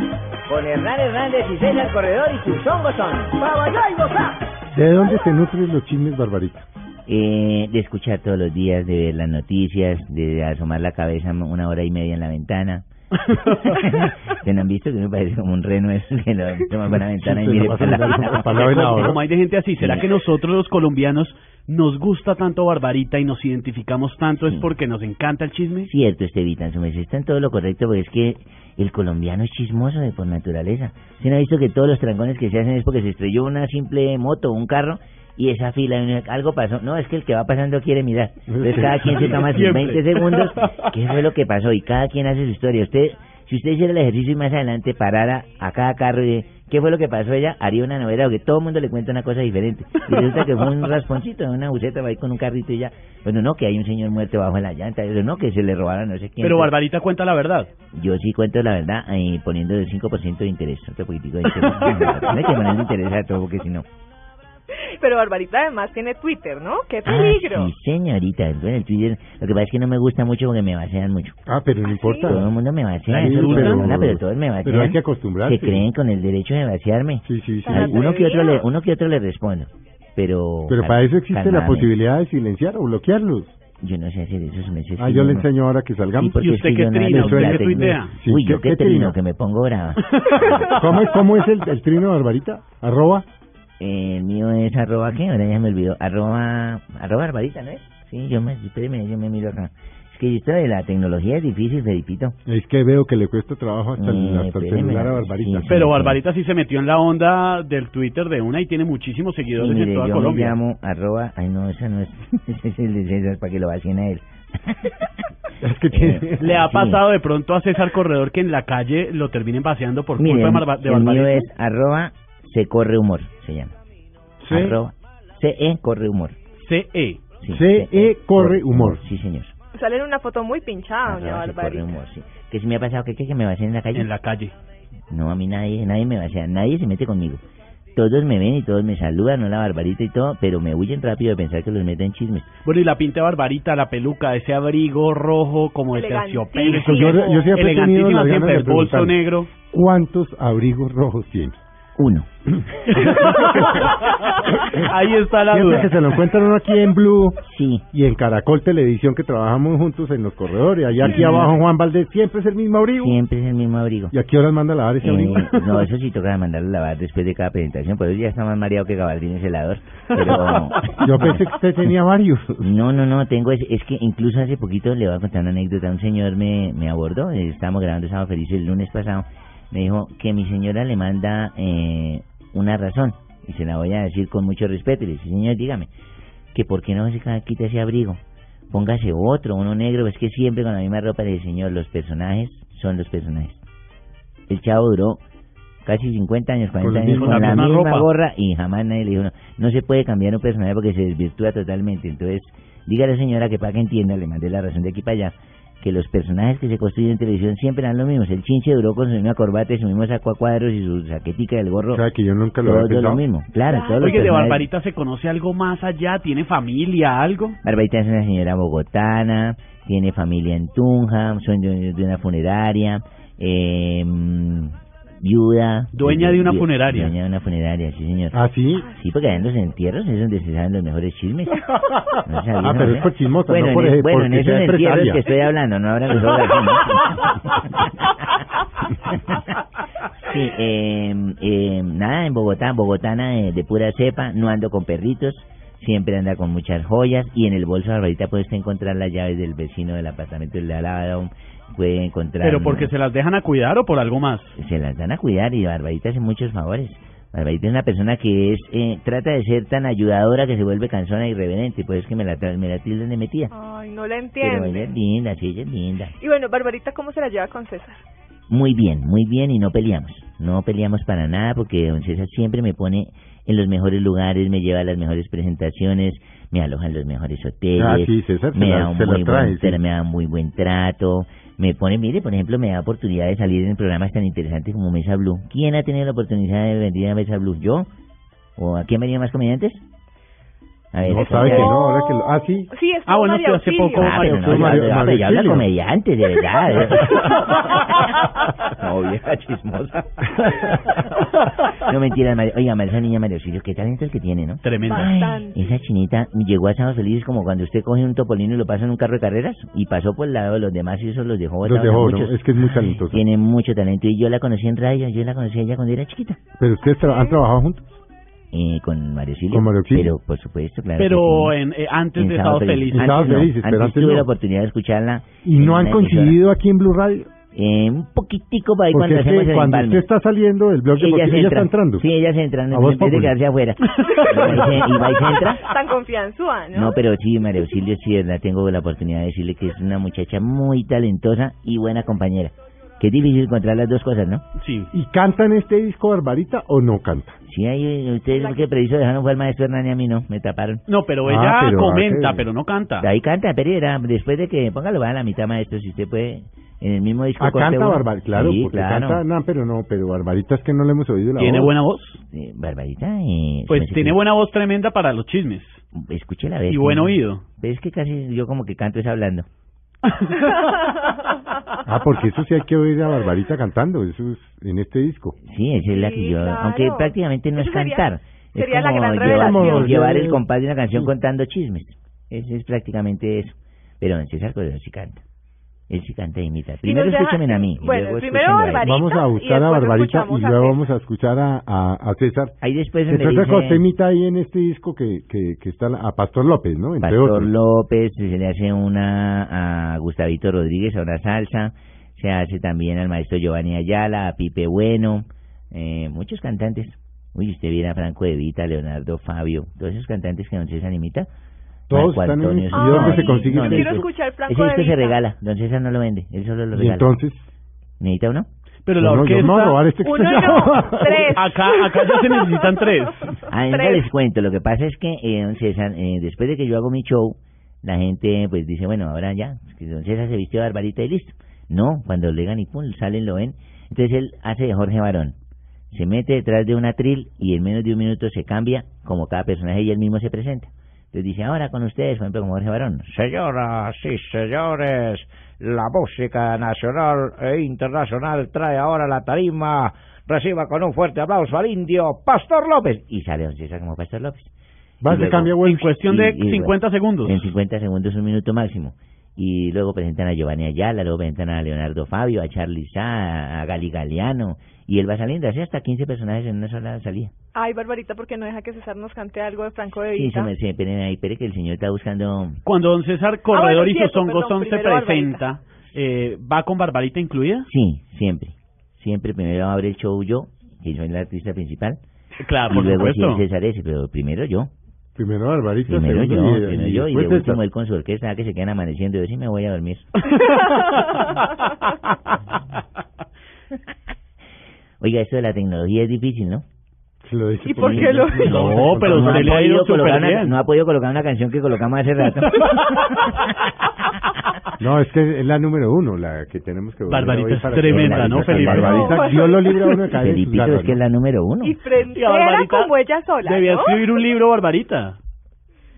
Con Hernán Hernández y César Corredor y sus hongos son. ¡Pa' bailar y gozar! ¿De dónde se nutren los chismes, Barbarita? Eh, de escuchar todos los días, de ver las noticias, de asomar la cabeza una hora y media en la ventana. ¿Se han visto que me parece como un reno eso que lo toma por la ventana y mire por la la- para la veladora. Como hay de gente así, ¿será que nosotros los colombianos nos gusta tanto Barbarita y nos identificamos tanto es porque nos encanta el chisme? Cierto, Estevita, en su merced está en todo lo correcto, porque es que el colombiano es chismoso de por naturaleza. ¿Se no ha visto que todos los trancones que se hacen es porque se estrelló una simple moto o un carro y esa fila, algo pasó? No, es que el que va pasando quiere mirar. Entonces cada quien se toma sus Siempre. 20 segundos, qué fue lo que pasó, y cada quien hace su historia. Usted, si usted hiciera el ejercicio y más adelante parara a cada carro y ¿qué fue lo que pasó ella? Haría una novela, porque todo el mundo le cuenta una cosa diferente. Y resulta que fue un rasponcito, una buceta, va ahí con un carrito y ya. Bueno, no, que hay un señor muerto bajo la llanta, eso no, que se le robaron no sé quién. Pero Barbarita cuenta la verdad. Yo sí cuento la verdad eh, poniendo el 5% de interés, otro poquitico de interés. No hay que ponerle interés a todo porque si no. Pero Barbarita además tiene Twitter, ¿no? ¡Qué Ah, peligro! sí, señorita. Bueno, el Twitter, lo que pasa es que no me gusta mucho porque me vacean mucho. Ah, pero no importa. Todo el mundo me eso es pero- persona, pero todos me vacean. pero hay que acostumbrarse. Se creen con el derecho de vaciarme. Sí, sí, sí. Ay, uno que otro le, uno que otro le respondo. Pero Pero para eso existe la calmadamente. posibilidad de silenciar o bloquearlos. Yo no sé hacer eso, se me hace Ah, yo le enseño ahora que salgamos. Sí, ¿Y usted qué de ¿Usted la qué tuitea? Sí, Uy, yo ¿qué- qué qué trino, trino? que me pongo brava. ¿Cómo, es- ¿Cómo es el, el trino, Barbarita? Arroba. Eh, el mío es arroba, ¿qué? Ahora ya me olvidó. Arroba, arroba barbarita, ¿no es? Sí, yo me, espéreme, yo me miro acá. Es que esto de la tecnología es difícil, Felipito. Es que veo que le cuesta trabajo hasta, Eh, hasta el espéreme, celular a sí, Barbarita. sí. Pero Barbarita sí se metió en la onda del Twitter de una y tiene muchísimos Sí, seguidores mire, en toda yo Colombia. me llamo arroba, ay no, esa no es, ese es el de César para que lo vacien a él. Es que tiene... Eh, ¿Le ha sí. pasado de pronto a César Corredor que en la calle lo terminen vaciando por Mire, culpa de, Marba- de el mío Barbarita? es arroba se corre humor, se llama. Sí. Arroba CE corre humor. CE. Sí, CE CE corre humor. Sí, señor. Sale en una foto muy pinchada, doña Arroba se corre Barbarita. humor, sí. Que si me ha pasado que, que, que me vacían en la calle. En la calle. No, a mí nadie, nadie me vacía, nadie se mete conmigo. todos me ven y todos me saludan, no la barbarita y todo, pero me huyen rápido de pensar que los meten chismes. Bueno, y la pinta de barbarita, la peluca, ese abrigo rojo como de terciopelo. Yo, yo siempre he tenido ganas siempre, de el bolso negro. ¿Cuántos abrigos rojos tiene? Uno. Ahí está la Siempre duda. que se lo encuentran uno aquí en Blue Sí. y en Caracol Televisión que trabajamos juntos en los corredores. Allá aquí abajo Juan Valdés siempre es el mismo abrigo. Siempre es el mismo abrigo. ¿Y a qué horas manda a lavar ese abrigo? Eh, no, eso sí toca mandarlo a lavar después de cada presentación, por eso ya está más mareado que Gabardín ese helador. Pero Yo pensé que usted tenía varios. no, no, no, tengo es, es que incluso hace poquito le voy a contar una anécdota, un señor me, me abordó, eh, estábamos grabando Sábado Feliz el lunes pasado, me dijo que mi señora le manda eh, una razón, y se la voy a decir con mucho respeto, y le dije, señor, dígame, que por qué no se quita ese abrigo, póngase otro, uno negro, es que siempre con la misma ropa le dije, señor, los personajes son los personajes. El chavo duró casi 50 años, 40 el años con la, la misma gorra y jamás nadie le dijo, no, no se puede cambiar un personaje porque se desvirtúa totalmente. Entonces, dígale señora que para que entienda, le mandé la razón de aquí para allá, que los personajes que se construyen en televisión siempre eran los mismos. El chinche duró con su misma corbata y su mismo saco a cuadros y su saquetica del gorro. O sea, que yo nunca lo todo había lo mismo. Claro, todos los Oye, de personajes- Barbarita se conoce algo más allá, tiene familia, algo. Barbarita es una señora bogotana, tiene familia en Tunja, son de, de una funeraria, eh, viuda. Dueña de una funeraria. Dueña de una funeraria, sí señor. ¿Ah, sí? Sí, porque allá en los entierros es donde se saben los mejores chismes. No sabía, Ah, pero ¿no? es por chismosa, bueno, no por en, bueno, en esos entierros que estoy hablando, no ahora que soy Sí, eh, eh, nada, en Bogotá, bogotana de, de pura cepa, no ando con perritos, siempre anda con muchas joyas y en el bolso de Barbarita puede usted encontrar las llaves del vecino del apartamento del lado, puede encontrar... Pero porque se las dejan a cuidar o por algo más. se las dan a cuidar y Barbarita hace muchos favores. Barbarita es una persona que es eh, trata de ser tan ayudadora que se vuelve cansona y irreverente, pues es que me la, me la tildan de metida. Ay, no la Pero ella es entiendo. linda, sí, ella es linda. Y bueno, Barbarita, ¿cómo se la lleva con César? Muy bien, muy bien y no peleamos. No peleamos para nada porque don César siempre me pone en los mejores lugares, me lleva a las mejores presentaciones, me aloja en los mejores hoteles, Ah, sí, César se me, la- da un muy trae, buen, sí. me da muy buen trato, me pone, mire, por ejemplo, me da oportunidad de salir en programas tan interesantes como Mesa Blue. ¿Quién ha tenido la oportunidad de venir a Mesa Blue? ¿Yo? ¿O aquí han venido más comediantes? Ver, No, ¿cómo sabe que no, ahora que lo... Ah, sí. Sí, es Ah, bueno, sí, hace poco Ah, pero Mario- no, Mario- yo Mario hablo Auxilio. comediantes, de verdad. no, vieja chismosa. no, mentira, Mario. Oiga, Mario, esa niña Mario Auxilio, qué talento el que tiene, ¿no? Tremenda. Bastante. Esa chinita llegó a Sábado Feliz como cuando usted coge un topolino y lo pasa en un carro de carreras y pasó por el lado de los demás y eso los dejó Los dejó, ¿no? Es que es muy talentoso. Tiene mucho talento y yo la conocí en radio, yo la conocí a ella cuando era chiquita. Pero ustedes tra- han trabajado juntos. Eh, con Mario Auxilio. Con Mario. Pero, por supuesto, claro. Pero sí. en, eh, antes En de Sábado Feliz. En Antes no, Felices, pero antes tuve no. la oportunidad de escucharla. ¿Y no han emisora. coincidido aquí en Blue Radio? Eh, un poquitico para ahí Porque cuando hacemos el cuando empalme. usted está saliendo del blog, ella, porque se ella entra. está entrando. Sí, ella se entra, A en vez de quedarse afuera. y va y se, y va y se entra. Tan confianzúa, ¿no? No, pero sí, María Auxilio, sí, la tengo la oportunidad de decirle que es una muchacha muy talentosa y buena compañera. Que es difícil encontrar las dos cosas, ¿no? Sí. ¿Y canta en este disco Barbarita o no canta? Sí, ahí, ustedes, porque preciso dejaron fue el maestro Hernán y a mí no, me taparon. No, pero Ah, ella pero, comenta, ah, que- pero no canta. Ahí canta, Pereira, después de que, póngalo, va a la mitad, maestro, si usted puede, en el mismo disco. Ah, corte canta uno. Barbarita, claro, Sí, porque claro. canta, no, pero no, pero Barbarita es que no le hemos oído la ¿Tiene voz. buena voz? Eh, Barbarita, eh, Pues se me hace tiene que- buena voz tremenda para los chismes. Escuche la vez. Y buen oído. Es que casi yo como que canto es hablando. Ah, porque eso sí hay que oír a Barbarita cantando, eso es en este disco. Sí, esa es la que Sí, yo, claro. aunque prácticamente no Eso es sería- cantar. Es la como gran llevar, revelación. llevar Yo- el compás de una canción Sí. contando chismes. Es, es prácticamente eso. Pero don César Cordero sí canta. Él sí canta e imita. Primero deja- escúcheme a mí. y bueno, luego primero a. Barbarita Vamos a buscar a Barbarita y a luego César. vamos a escuchar a, a, a César. Ahí después ¿Qué donde otra cosa dice imita ahí en este disco que, que, que está la- a Pastor López, ¿no? Entre Pastor otros. López, se le hace una a Gustavito Rodríguez, a una salsa. Se hace también al maestro Giovanni Ayala, a Pipe Bueno. Eh, muchos cantantes. Uy, usted viera a Franco De Vita, Leonardo Fabio, todos esos cantantes que don César imita. Todos Marco están en ¿Y se consigue yo este quiero escuchar Franco Ese de disco se Vita. regala, don César no lo vende, él solo lo Y regala. entonces, ¿Necesita uno? Pero la no, no, orquesta... no robar este Uno no, tres. Acá, acá ya se necesitan tres. Ah, les cuento. Lo que pasa es que, eh, don César, eh, después de que yo hago mi show, la gente pues dice, bueno, ahora ya, es que don César se vistió de barbarita y listo. No, cuando llegan y pum, salen, lo ven. Entonces él hace de Jorge Barón. se mete detrás de un atril y en menos de un minuto se cambia como cada personaje y él mismo se presenta. Entonces dice, ahora con ustedes, por ejemplo, como Jorge Barón. Señoras y señores, la música nacional e internacional trae ahora la tarima. Reciba con un fuerte aplauso al indio Pastor López. Y sale don César como Pastor López. Va, luego- cambia, En cuestión Y- de y- 50 segundos. En 50 segundos, un minuto máximo. Y luego presentan a Giovanni Ayala, luego presentan a Leonardo Fabio, a Charlie Sá, a Gali Galeano. Y él va saliendo, así hasta 15 personajes en una sola salida. Ay, Barbarita, porque no deja que César nos cante algo de Franco de Sí, Vita. se me esperen ahí, espere que el señor está buscando... Cuando don César Corredor Ah, bueno, y perdón, Gozón se presenta, eh, ¿va con Barbarita incluida? Sí, siempre. Siempre primero abre el show yo, que soy la artista principal. Claro, y por luego sí supuesto. el César ese, pero primero yo. Primero Barbarita, Primero yo, y- primero y yo. Y de después último César. él con su orquesta que se quedan amaneciendo. Yo sí me voy a dormir. Oiga, esto de la tecnología es difícil, ¿no? Lo dice ¿Y por qué lo- No, pero no, usted ha le ha ido podido colocar una, no ha podido colocar una canción que colocamos hace rato. No, es que es la número uno, la que tenemos que volver Barbarita hoy es tremenda, ¿no, Felipe? Barbarita, No. Dios lo libre a uno Felipito garras, es que es la número uno. Y frentera Barbarita como ella sola, Debía ¿no? escribir un libro, Barbarita.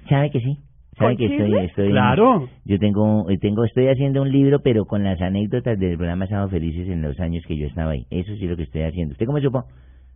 ¿Sabe que sí? ¿Sabe ¿Con que estoy, estoy Claro. Yo tengo, tengo, estoy haciendo un libro, pero con las anécdotas del programa Sábado Felices en los años que yo estaba ahí. Eso sí es lo que estoy haciendo. ¿Usted cómo supo?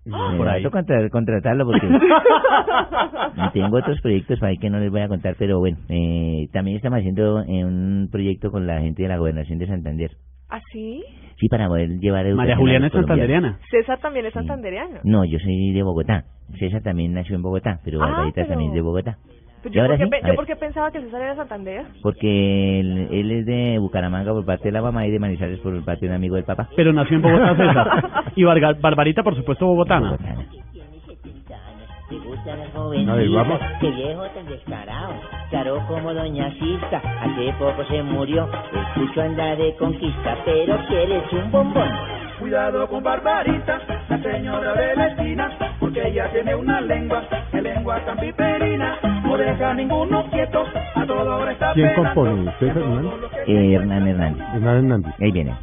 Me por ahí. contra- contratarlo porque tengo otros proyectos para ahí que no les voy a contar, pero bueno, eh, también estamos haciendo eh, un proyecto con la gente de la Gobernación de Santander. ¿Así? Sí, para poder llevar educación María Juliana es santanderiana. César también es Sí. santandereano. No, yo soy de Bogotá. César también nació en Bogotá, pero Ah, Barbarita pero- también es de Bogotá. Pues ¿Y yo, ahora por qué, sí? yo ver. por qué pensaba que César era Santander. Porque él, él es de Bucaramanga por parte de la mamá y de Manizales por parte de un amigo del papá. Pero nació en Bogotá, César. Y Varga- Barbarita, por supuesto, bogotana. Bogotana. Vamos. jovencitas, qué viejo tan descarado. Claro como doña Cisca, hace poco se murió. Escucho anda de conquista, pero quieres un bombón. Cuidado con Barbarita, la señora de la esquina, porque ella tiene una lengua, que lengua tan piperina, no deja a ninguno quieto, a todo hora está ¿Quién compone? ¿César Hernández? Eh, Hernán Hernández. Hernán Hernández. Ahí viene.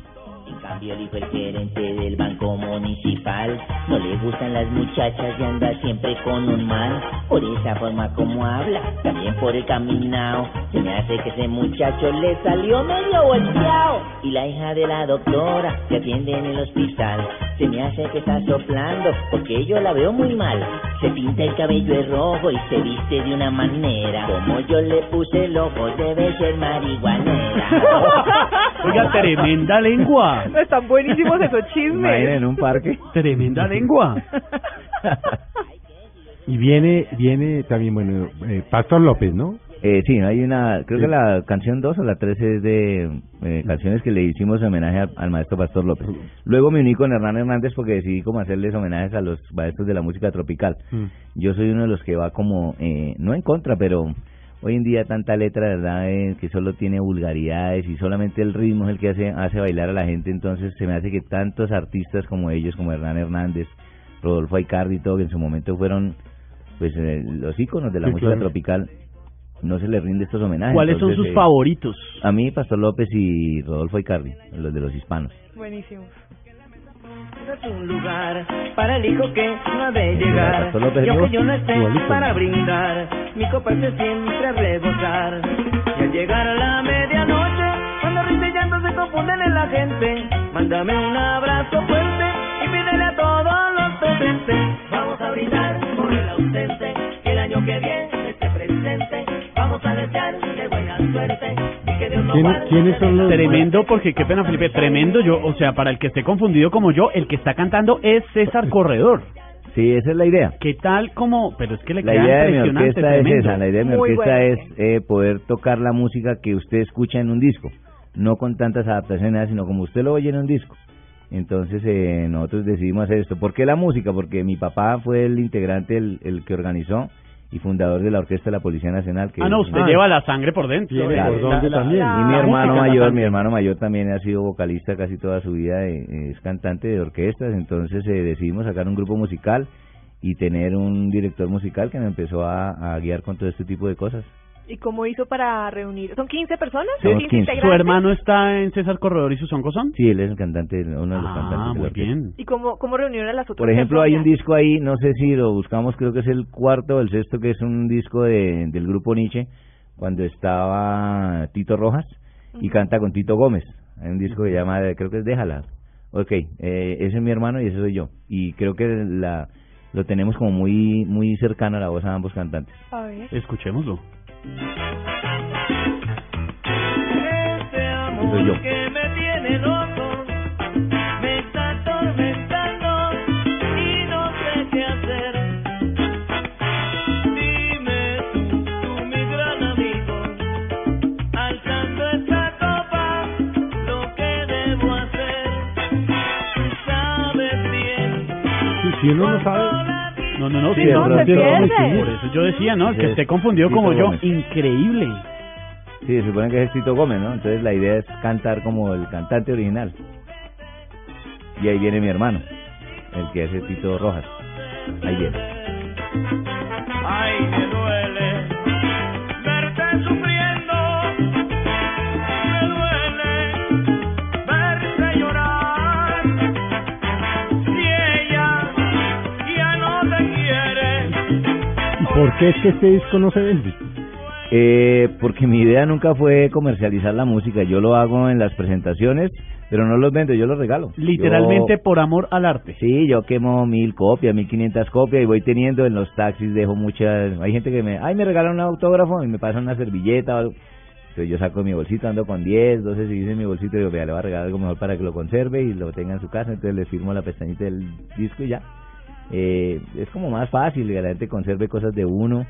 En cambio, el hijo el gerente del banco municipal no le gustan las muchachas y anda siempre con un mal. Por esa forma como habla, también por el caminado. Se me hace que ese muchacho le salió medio volteado. Y la hija de la doctora que atiende en el hospital, se me hace que está soplando porque yo la veo muy mal. Se pinta el cabello de rojo y se viste de una manera. Como yo le puse el ojo, debe ser marihuanera. Oiga, tremenda lengua. Están buenísimos esos chismes. en un parque. Tremenda lengua. Y viene, viene también, bueno, eh, Pastor López, ¿no? Eh, sí, hay una, creo Sí. que la canción 2 o la 3 es de eh, canciones que le hicimos homenaje al, al maestro Pastor López. Luego me uní con Hernán Hernández porque decidí como hacerles homenajes a los maestros de la música tropical. Mm. Yo soy uno de los que va como, eh, no en contra, pero hoy en día tanta letra, ¿verdad? Eh, que solo tiene vulgaridades y solamente el ritmo es el que hace, hace bailar a la gente. Entonces se me hace que tantos artistas como ellos, como Hernán Hernández, Rodolfo Aicardi y todo, que en su momento fueron pues eh, los íconos de la Sí, música claro. tropical, no se les rinde estos homenajes. ¿Cuáles son sus eh, favoritos? A mí, Pastor López y Rodolfo Icardi, los de los hispanos. Buenísimos. Un lugar para el hijo que no ha de llegar. Y aunque yo no esté para brindar, mi copa es de siempre rebosar. Y al llegar a la medianoche, cuando risa y llanto se confunden en la gente, mándame un abrazo fuerte y pídele a todos los presentes. Vamos a brindar por el ausente, que el año que viene esté presente. Vamos a desearle buena suerte y que Dios nos ¿Quién- guarde quiénes son los- Tremendo, porque qué pena, Felipe, tremendo. Yo, o sea, para el que esté confundido como yo, el que está cantando es César Corredor. Sí, esa es la idea. ¿Qué tal como? Pero es que le La queda idea de mi impresionante, orquesta es esa, la idea de mi Muy orquesta bueno. es eh, poder tocar la música que usted escucha en un disco, no con tantas adaptaciones, sino como usted lo oye en un disco. Entonces eh, nosotros decidimos hacer esto. ¿Por qué la música? Porque mi papá fue el integrante, el, el que organizó y fundador de la Orquesta de la Policía Nacional. Que Ah, no, es- usted Ah. lleva la sangre por dentro. Por la- la- también. Y mi la hermano mayor, mi hermano mayor también ha sido vocalista casi toda su vida, eh, es cantante de orquestas, entonces eh, decidimos sacar un grupo musical y tener un director musical que me empezó a, a guiar con todo este tipo de cosas. ¿Y cómo hizo para reunir? ¿Son 15 personas? Somos 15 15. ¿Su hermano está en César Corredor y Susón Gozón? Sí, él es el cantante, uno de los Ah, cantantes. de la muy bien. ¿Y cómo, cómo reunieron a las otras Por ejemplo, hay un personas? disco ahí, no sé si lo buscamos, creo que es el cuarto o el sexto, que es un disco de, del grupo Nietzsche, cuando estaba Tito Rojas y canta con Tito Gómez. Hay un disco que se llama, creo que es Déjala. Ok, eh, ese es mi hermano y ese soy yo. Y creo que la lo tenemos como muy muy cercano a la voz a ambos cantantes. A ver. Escuchémoslo. Soy yo. que me tiene loco, me está atormentando y no sé qué hacer. Dime tú, tú mi gran amigo, alzando esta copa, lo que debo hacer. Sabes bien. Si uno no sabe, No, no, no, no, se pierde. Por eso yo decía, ¿no? El que esté confundido como yo, increíble. Sí, se supone que es Tito Gómez, ¿no? Entonces la idea es cantar como el cantante original. Y ahí viene mi hermano, el que hace Tito Rojas. Ahí viene. Por qué es que este disco no se vende? Eh, porque mi idea nunca fue comercializar la música. Yo lo hago en las presentaciones, pero no los vendo, yo los regalo. Literalmente Yo- por amor al arte. Sí, yo quemo mil copias, mil quinientas copias y voy teniendo en los taxis, dejo muchas... Hay gente que me... Ay, me regalan un autógrafo y me pasan una servilleta o algo. Entonces yo saco mi bolsito, ando con 10, 12 si dice mi bolsito y digo, vea, le voy a regalar algo mejor para que lo conserve y lo tenga en su casa. Entonces le firmo la pestañita del disco y ya. Eh, es como más fácil que la gente conserve cosas de uno.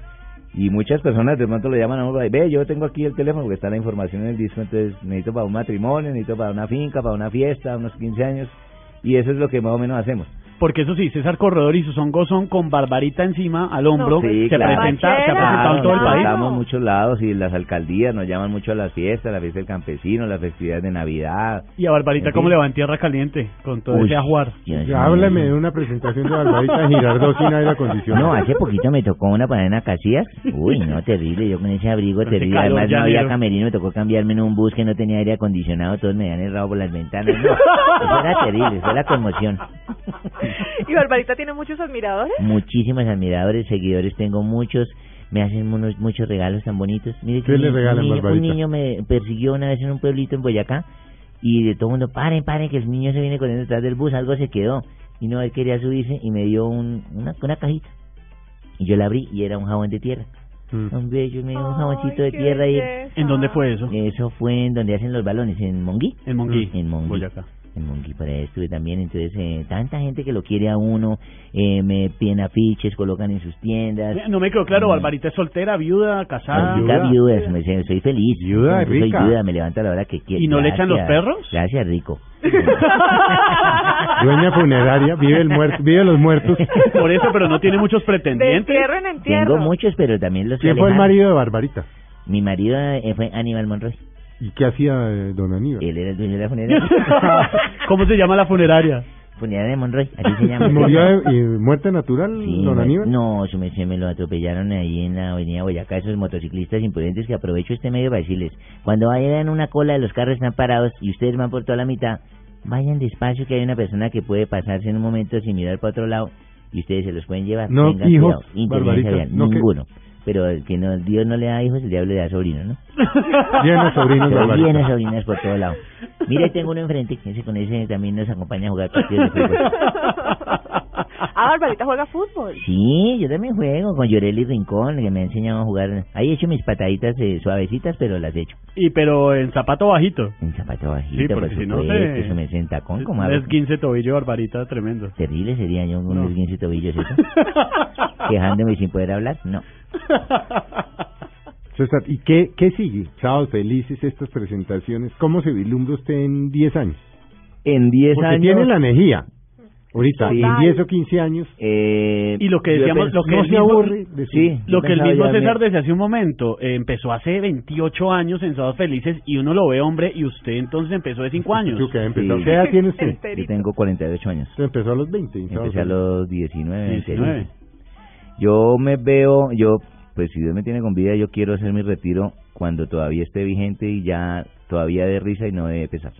Y muchas personas de pronto le llaman a uno, ve, yo tengo aquí el teléfono porque está la información en el disco, entonces necesito para un matrimonio, necesito para una finca, para una fiesta, unos 15 años. Y eso es lo que más o menos hacemos. Porque eso sí, César Corredor y Susón Gozón con Barbarita encima al hombro, Sí, se claro. presenta, se ha Bachera, presentado en todo el claro. país. Estamos en muchos lados y las alcaldías nos llaman mucho a las fiestas, la fiesta del campesino, las festividades de Navidad. Y a Barbarita, En ¿cómo fin. le va en tierra caliente? Con todo Uy, ese ajuar. Ya háblame de una presentación de Barbarita Girardot sin aire acondicionado. No, hace poquito me tocó una panela Casillas. Uy, no, terrible. Yo con ese abrigo terrible. calor Además, no había camerino. Me tocó cambiarme en un bus que no tenía aire acondicionado. Todos me habían errado por las ventanas. No, eso era terrible. Eso era conmoción. ¿Y Barbarita tiene muchos admiradores? Muchísimos admiradores, seguidores. Tengo muchos. Me hacen unos, muchos regalos tan bonitos. Mire que ¿Qué le un, regalan, niño, un Barbarita? niño me persiguió una vez en un pueblito en Boyacá. Y de todo el mundo, paren, paren, que el niño se viene corriendo detrás del bus. Algo se quedó. Y no, él quería subirse y me dio un, una, una cajita. Y yo la abrí y era un jabón de tierra. Mm. Un bello, me dio un Ay, jaboncito de tierra y. ¿En dónde fue eso? eso fue en donde hacen los balones, en Monguí. En Monguí, En Monguí. Boyacá. En Monguí, por ahí estuve también. Entonces, eh, tanta gente que lo quiere a uno, eh, me piden afiches, colocan en sus tiendas. No me quedó claro, Mm. Barbarita es soltera, viuda, casada. Chica viuda, me dice, soy feliz. Viuda y Soy rica. viuda, me levanto a la hora que quiero. ¿Y no le echan los perros? Gracias, rico. Dueña funeraria, vive el muerto, vive los muertos. Por eso, pero no tiene muchos De pretendientes. entierro en entierro. Tengo muchos, pero también los ¿Quién fue el marido de Barbarita? Mi marido eh, fue Aníbal Monroy. ¿Y qué hacía eh, don Aníbal? Él era el dueño de la funeraria. ¿Cómo se llama la funeraria? funeraria de Monroy, así se llama. ¿Y ¿Murió de y muerte natural, Sí, don me- Aníbal? No, su merced me lo atropellaron ahí en la avenida Boyacá, esos motociclistas imprudentes que aprovecho este medio para decirles, cuando vayan en una cola de los carros están parados y ustedes van por toda la mitad, vayan despacio que hay una persona que puede pasarse en un momento sin mirar para otro lado y ustedes se los pueden llevar. No, hijos, no que- ninguno. Pero el que no, Dios no le da hijos, el diablo le da sobrino, ¿no? Llenos sobrinos llenos sobrinas por todo lado. Mire, tengo uno enfrente, ese con ese también nos acompaña a jugar partidos de fútbol. Ah, Barbarita juega fútbol. Sí, yo también juego con Llorelli Rincón, que me ha enseñado a jugar. Ahí he hecho mis pataditas eh, suavecitas, pero las he hecho. Y pero en zapato bajito. En zapato bajito, Sí, por porque si no se- eso me hace en tacón, como Un hago. esguince tobillo, Barbarita, tremendo. Terrible sería yo con No. un esguince de tobillos, ¿eso? Quejándome sin poder hablar, no. César, ¿y qué, qué sigue? Sábados felices, estas presentaciones. ¿Cómo se vislumbra usted en 10 años? En 10 Porque años... tiene la energía. Ahorita, Sí. en 10 o 15 años, eh, Y lo que decíamos, lo que no él se mismo- aburre de su- Sí, Lo que el mismo César decía hace un momento, eh, empezó hace 28 años en Sábados Felices y uno lo ve hombre y usted entonces empezó de 5 años. ¿Tú qué, empezó? Sí. ¿Qué edad tiene usted? Yo tengo 48 años. Usted empezó a los 20. en Sábados Empecé a los 19, 20. 19. Yo me veo, yo pues si Dios me tiene con vida, yo quiero hacer mi retiro cuando todavía esté vigente y ya todavía de risa y no de pesar.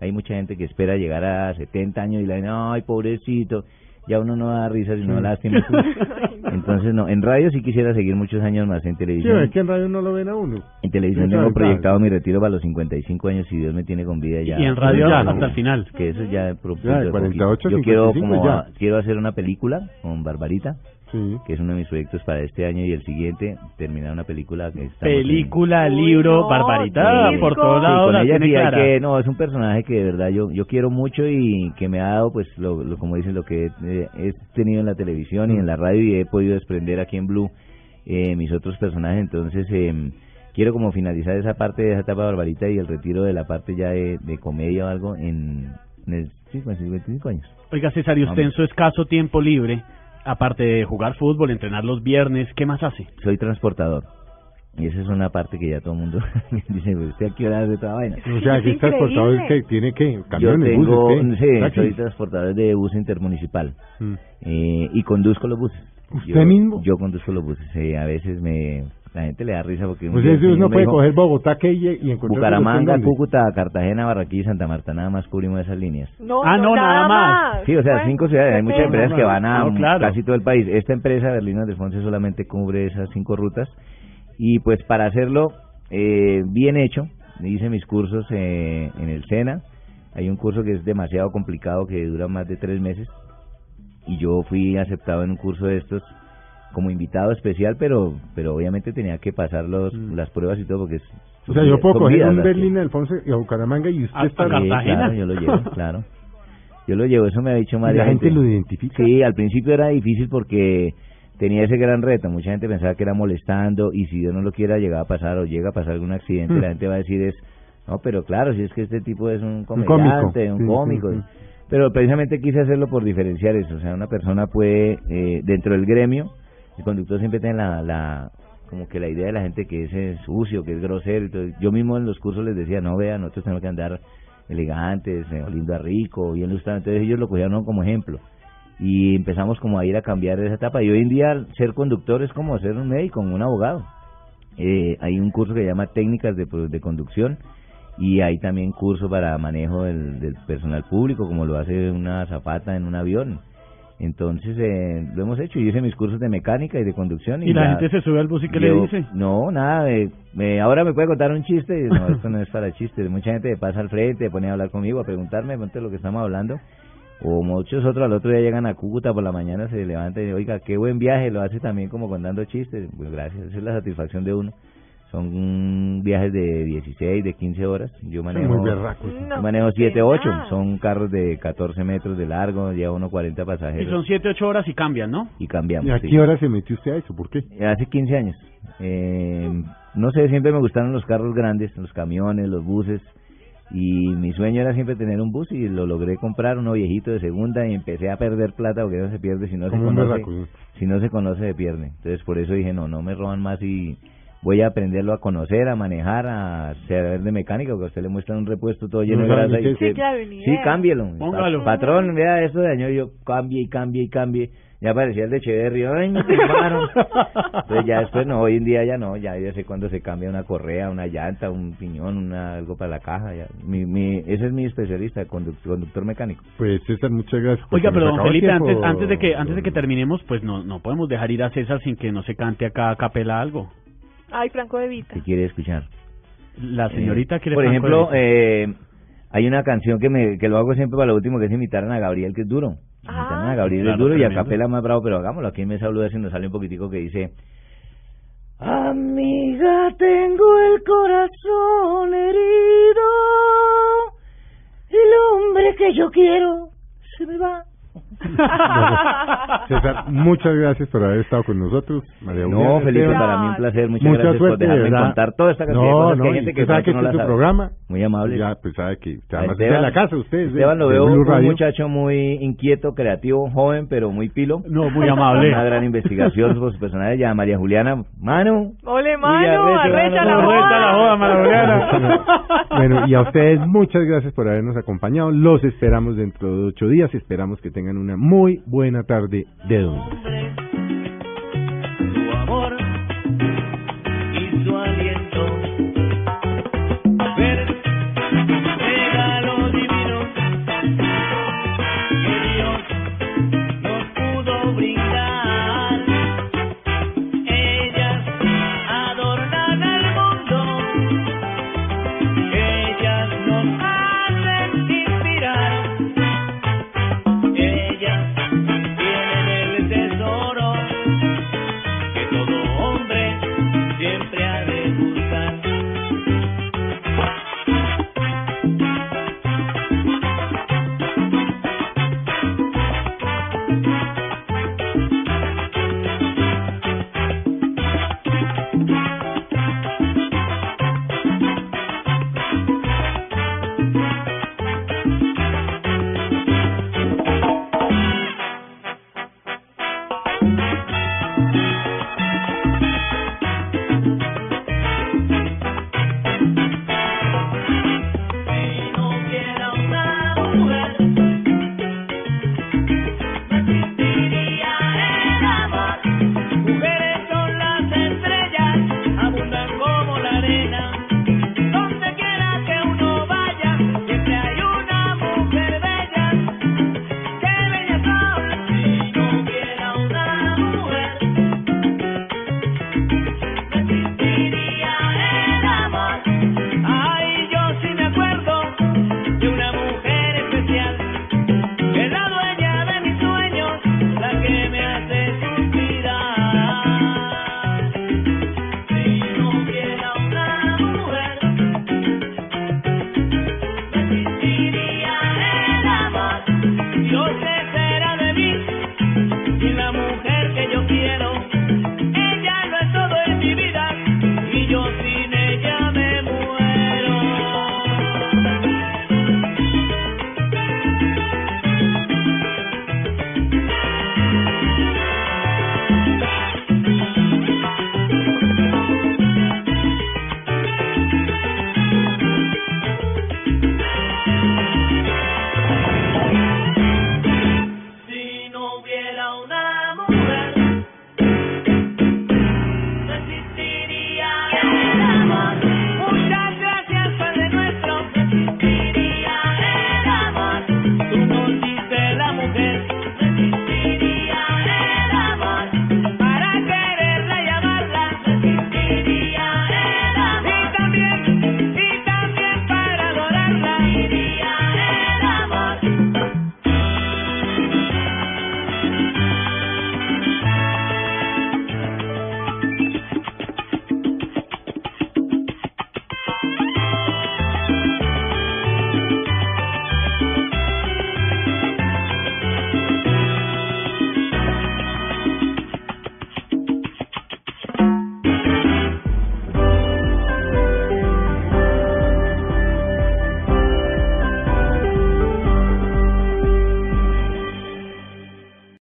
Hay mucha gente que espera llegar a 70 años y le dicen, ay, pobrecito, ya uno no da risa sino Sí. lástima. Entonces, no, en radio sí quisiera seguir muchos años más, en Sí, televisión. es que en radio no lo ven a uno. En televisión tengo proyectado mi retiro para los 55 años, si Dios me tiene con vida ya. Y en radio Ya, hasta ¿no? el final. Que eso ya... Ya, de poquito. 48, Yo quiero 55 como ya. quiero hacer una película con Barbarita, Sí. que es uno de mis proyectos para este año y el siguiente, terminar una película que en- Película, Uy, libro, no, barbarita, disco. por todos Sí, lados con la ella sí que no es un personaje que de verdad yo yo quiero mucho y que me ha dado pues lo, lo- como dicen lo que he, he tenido en la televisión y en la radio y he podido desprender aquí en Blue eh, mis otros personajes entonces eh, quiero como finalizar esa parte de esa etapa barbarita y el retiro de la parte ya de, de comedia o algo en, en el sí, con 55 años Oiga, César, y usted en su escaso tiempo libre, aparte de jugar fútbol, entrenar los viernes, ¿qué más hace? soy transportador y esa es una parte que ya todo el mundo dice "Pues, usted aquí hora de toda vaina O sea, Es aquí transportador increíble. que tiene que yo camiones, tengo buses, ¿qué? sí, Taxis. soy transportador de bus intermunicipal Mm. eh, y conduzco los buses. ¿Usted yo, mismo? Yo conduzco los buses. eh, a veces me la gente le da risa porque Pues señor uno puede dijo, coger Bogotá que y, encontrar Bucaramanga. Cúcuta, Cartagena, Barranquilla y Santa Marta. Nada más cubrimos esas líneas. No, Ah, no, nada más. Sí, o sea, cinco ciudades. Hay muchas qué empresas que van a No, claro. casi todo el país. Esta empresa, Berlín de Fonse, solamente cubre esas cinco rutas. Y pues para hacerlo eh, bien hecho, hice mis cursos eh, en el SENA. Hay un curso que es demasiado complicado, que dura más de tres meses. Y yo fui aceptado en un curso de estos como invitado especial, pero pero obviamente tenía que pasar los, las pruebas y todo porque es... Mm. O sea, yo puedo coger un las que- Berlín, Alfonso y a Bucaramanga y usted Hasta está... Sí, Cartagena. claro, yo lo llevo, claro. Yo lo llevo, eso me ha dicho más la gente lo identifica. Sí, al principio era difícil porque tenía ese gran reto. Mucha gente pensaba que era molestando y si Dios no lo quiera llegaba a pasar o llega a pasar algún accidente, Mm. la gente va a decir es, no, pero claro, si es que este tipo es un comediante, un Sí, cómico. sí, sí. Pero precisamente quise hacerlo por diferenciar eso. O sea, una persona puede, eh, dentro del gremio, el conductor siempre tiene la, la, como que la idea de la gente que es, eh, sucio, que es grosero. todo. Yo mismo en los cursos les decía, no, vean, nosotros tenemos que andar elegantes, eh, oliendo a rico, bien lustrado. Entonces ellos lo cogieron como ejemplo. Y empezamos como a ir a cambiar esa etapa. Y hoy en día ser conductor es como ser un médico, un abogado. Eh, hay un curso que se llama técnicas de, conducción y hay también curso para manejo del, del personal público, como lo hace una zapata en un avión. Entonces eh, lo hemos hecho. Yo hice mis cursos de mecánica y de conducción. Y la gente se sube al bus y ¿qué le dice? No, nada. eh, me- ahora me puede contar un chiste. No, esto no es para chistes. Mucha gente pasa al frente, pone a hablar conmigo, a preguntarme de lo que estamos hablando. O muchos otros al otro día llegan a Cúcuta por la mañana, se levantan y oiga, qué buen viaje, lo hace también como contando chistes. Pues gracias, esa es la satisfacción de uno. Son viajes de 16, de 15 horas. Yo manejo, muy berracos. No, yo manejo qué 7, 8. pena. Son carros de 14 metros de largo, lleva uno 40 Y pasajeros. son siete, ocho horas y cambian, ¿no? Y cambiamos. ¿Y a sí. qué hora se metió usted a eso? ¿Por qué? Hace 15 años. Eh, no sé, siempre me gustaron los carros grandes, los camiones, los buses. Y mi sueño era siempre tener un bus y lo logré comprar, uno viejito de segunda y empecé a perder plata porque no se pierde si no se conoce. Si no se conoce se pierde. Entonces por eso dije, no, no me roban más y voy a aprenderlo a conocer, a manejar, a saber de mecánica, porque a usted le muestran un repuesto todo lleno No de grasa y usted- Sí, claro, cámbielo. Póngalo. Patrón, vea esto de daño, y yo cambie y cambie y cambie. Ya parecía el de Echeverry, ay, me tumbaron. Entonces ya después no, hoy en día ya no, ya, ya sé cuándo se cambia una correa, una llanta, un piñón, una, algo para la caja. Ya. Mi, mi, ese es mi especialista, conduc- conductor mecánico. Pues César, muchas gracias. Oiga, pero don Felipe, antes, antes de que antes de que terminemos, pues no no podemos dejar ir a César sin que no se cante acá a capela algo. Ay, Franco de Vita. ¿Qué quiere escuchar? La señorita Eh, quiere Por Franco ejemplo, eh, hay una canción que me que lo hago siempre para lo último, que es imitar a Gabriel, que es duro. Ah, Gabriel claro, es duro y a capela más bravo, pero hagámoslo. Aquí en Mesa Blue si nos sale un poquitico que dice... Amiga, tengo el corazón herido. El hombre que yo quiero se me va. César, muchas gracias por haber estado con nosotros. María No, Felipe, para mí un placer. Muchas Mucha gracias suerte, por dejarme de verdad. contar toda esta cantidad de No, cosas no, que hay gente que sabe pronto que no este la es sabe. programa. Muy amable. Ya, pues sabe que además Esteban- de la casa, usted. Esteban lo de veo un Radio. muchacho muy inquieto, creativo, joven, pero muy pilo. No, muy amable. Una gran investigación por sus personajes. Ya María Juliana. Ole, mano, la mano, arrecha la joda, María Juliana. Bueno, y a ustedes muchas gracias por habernos acompañado. Los esperamos dentro de ocho días. Esperamos que tengan una muy buena tarde de domingo.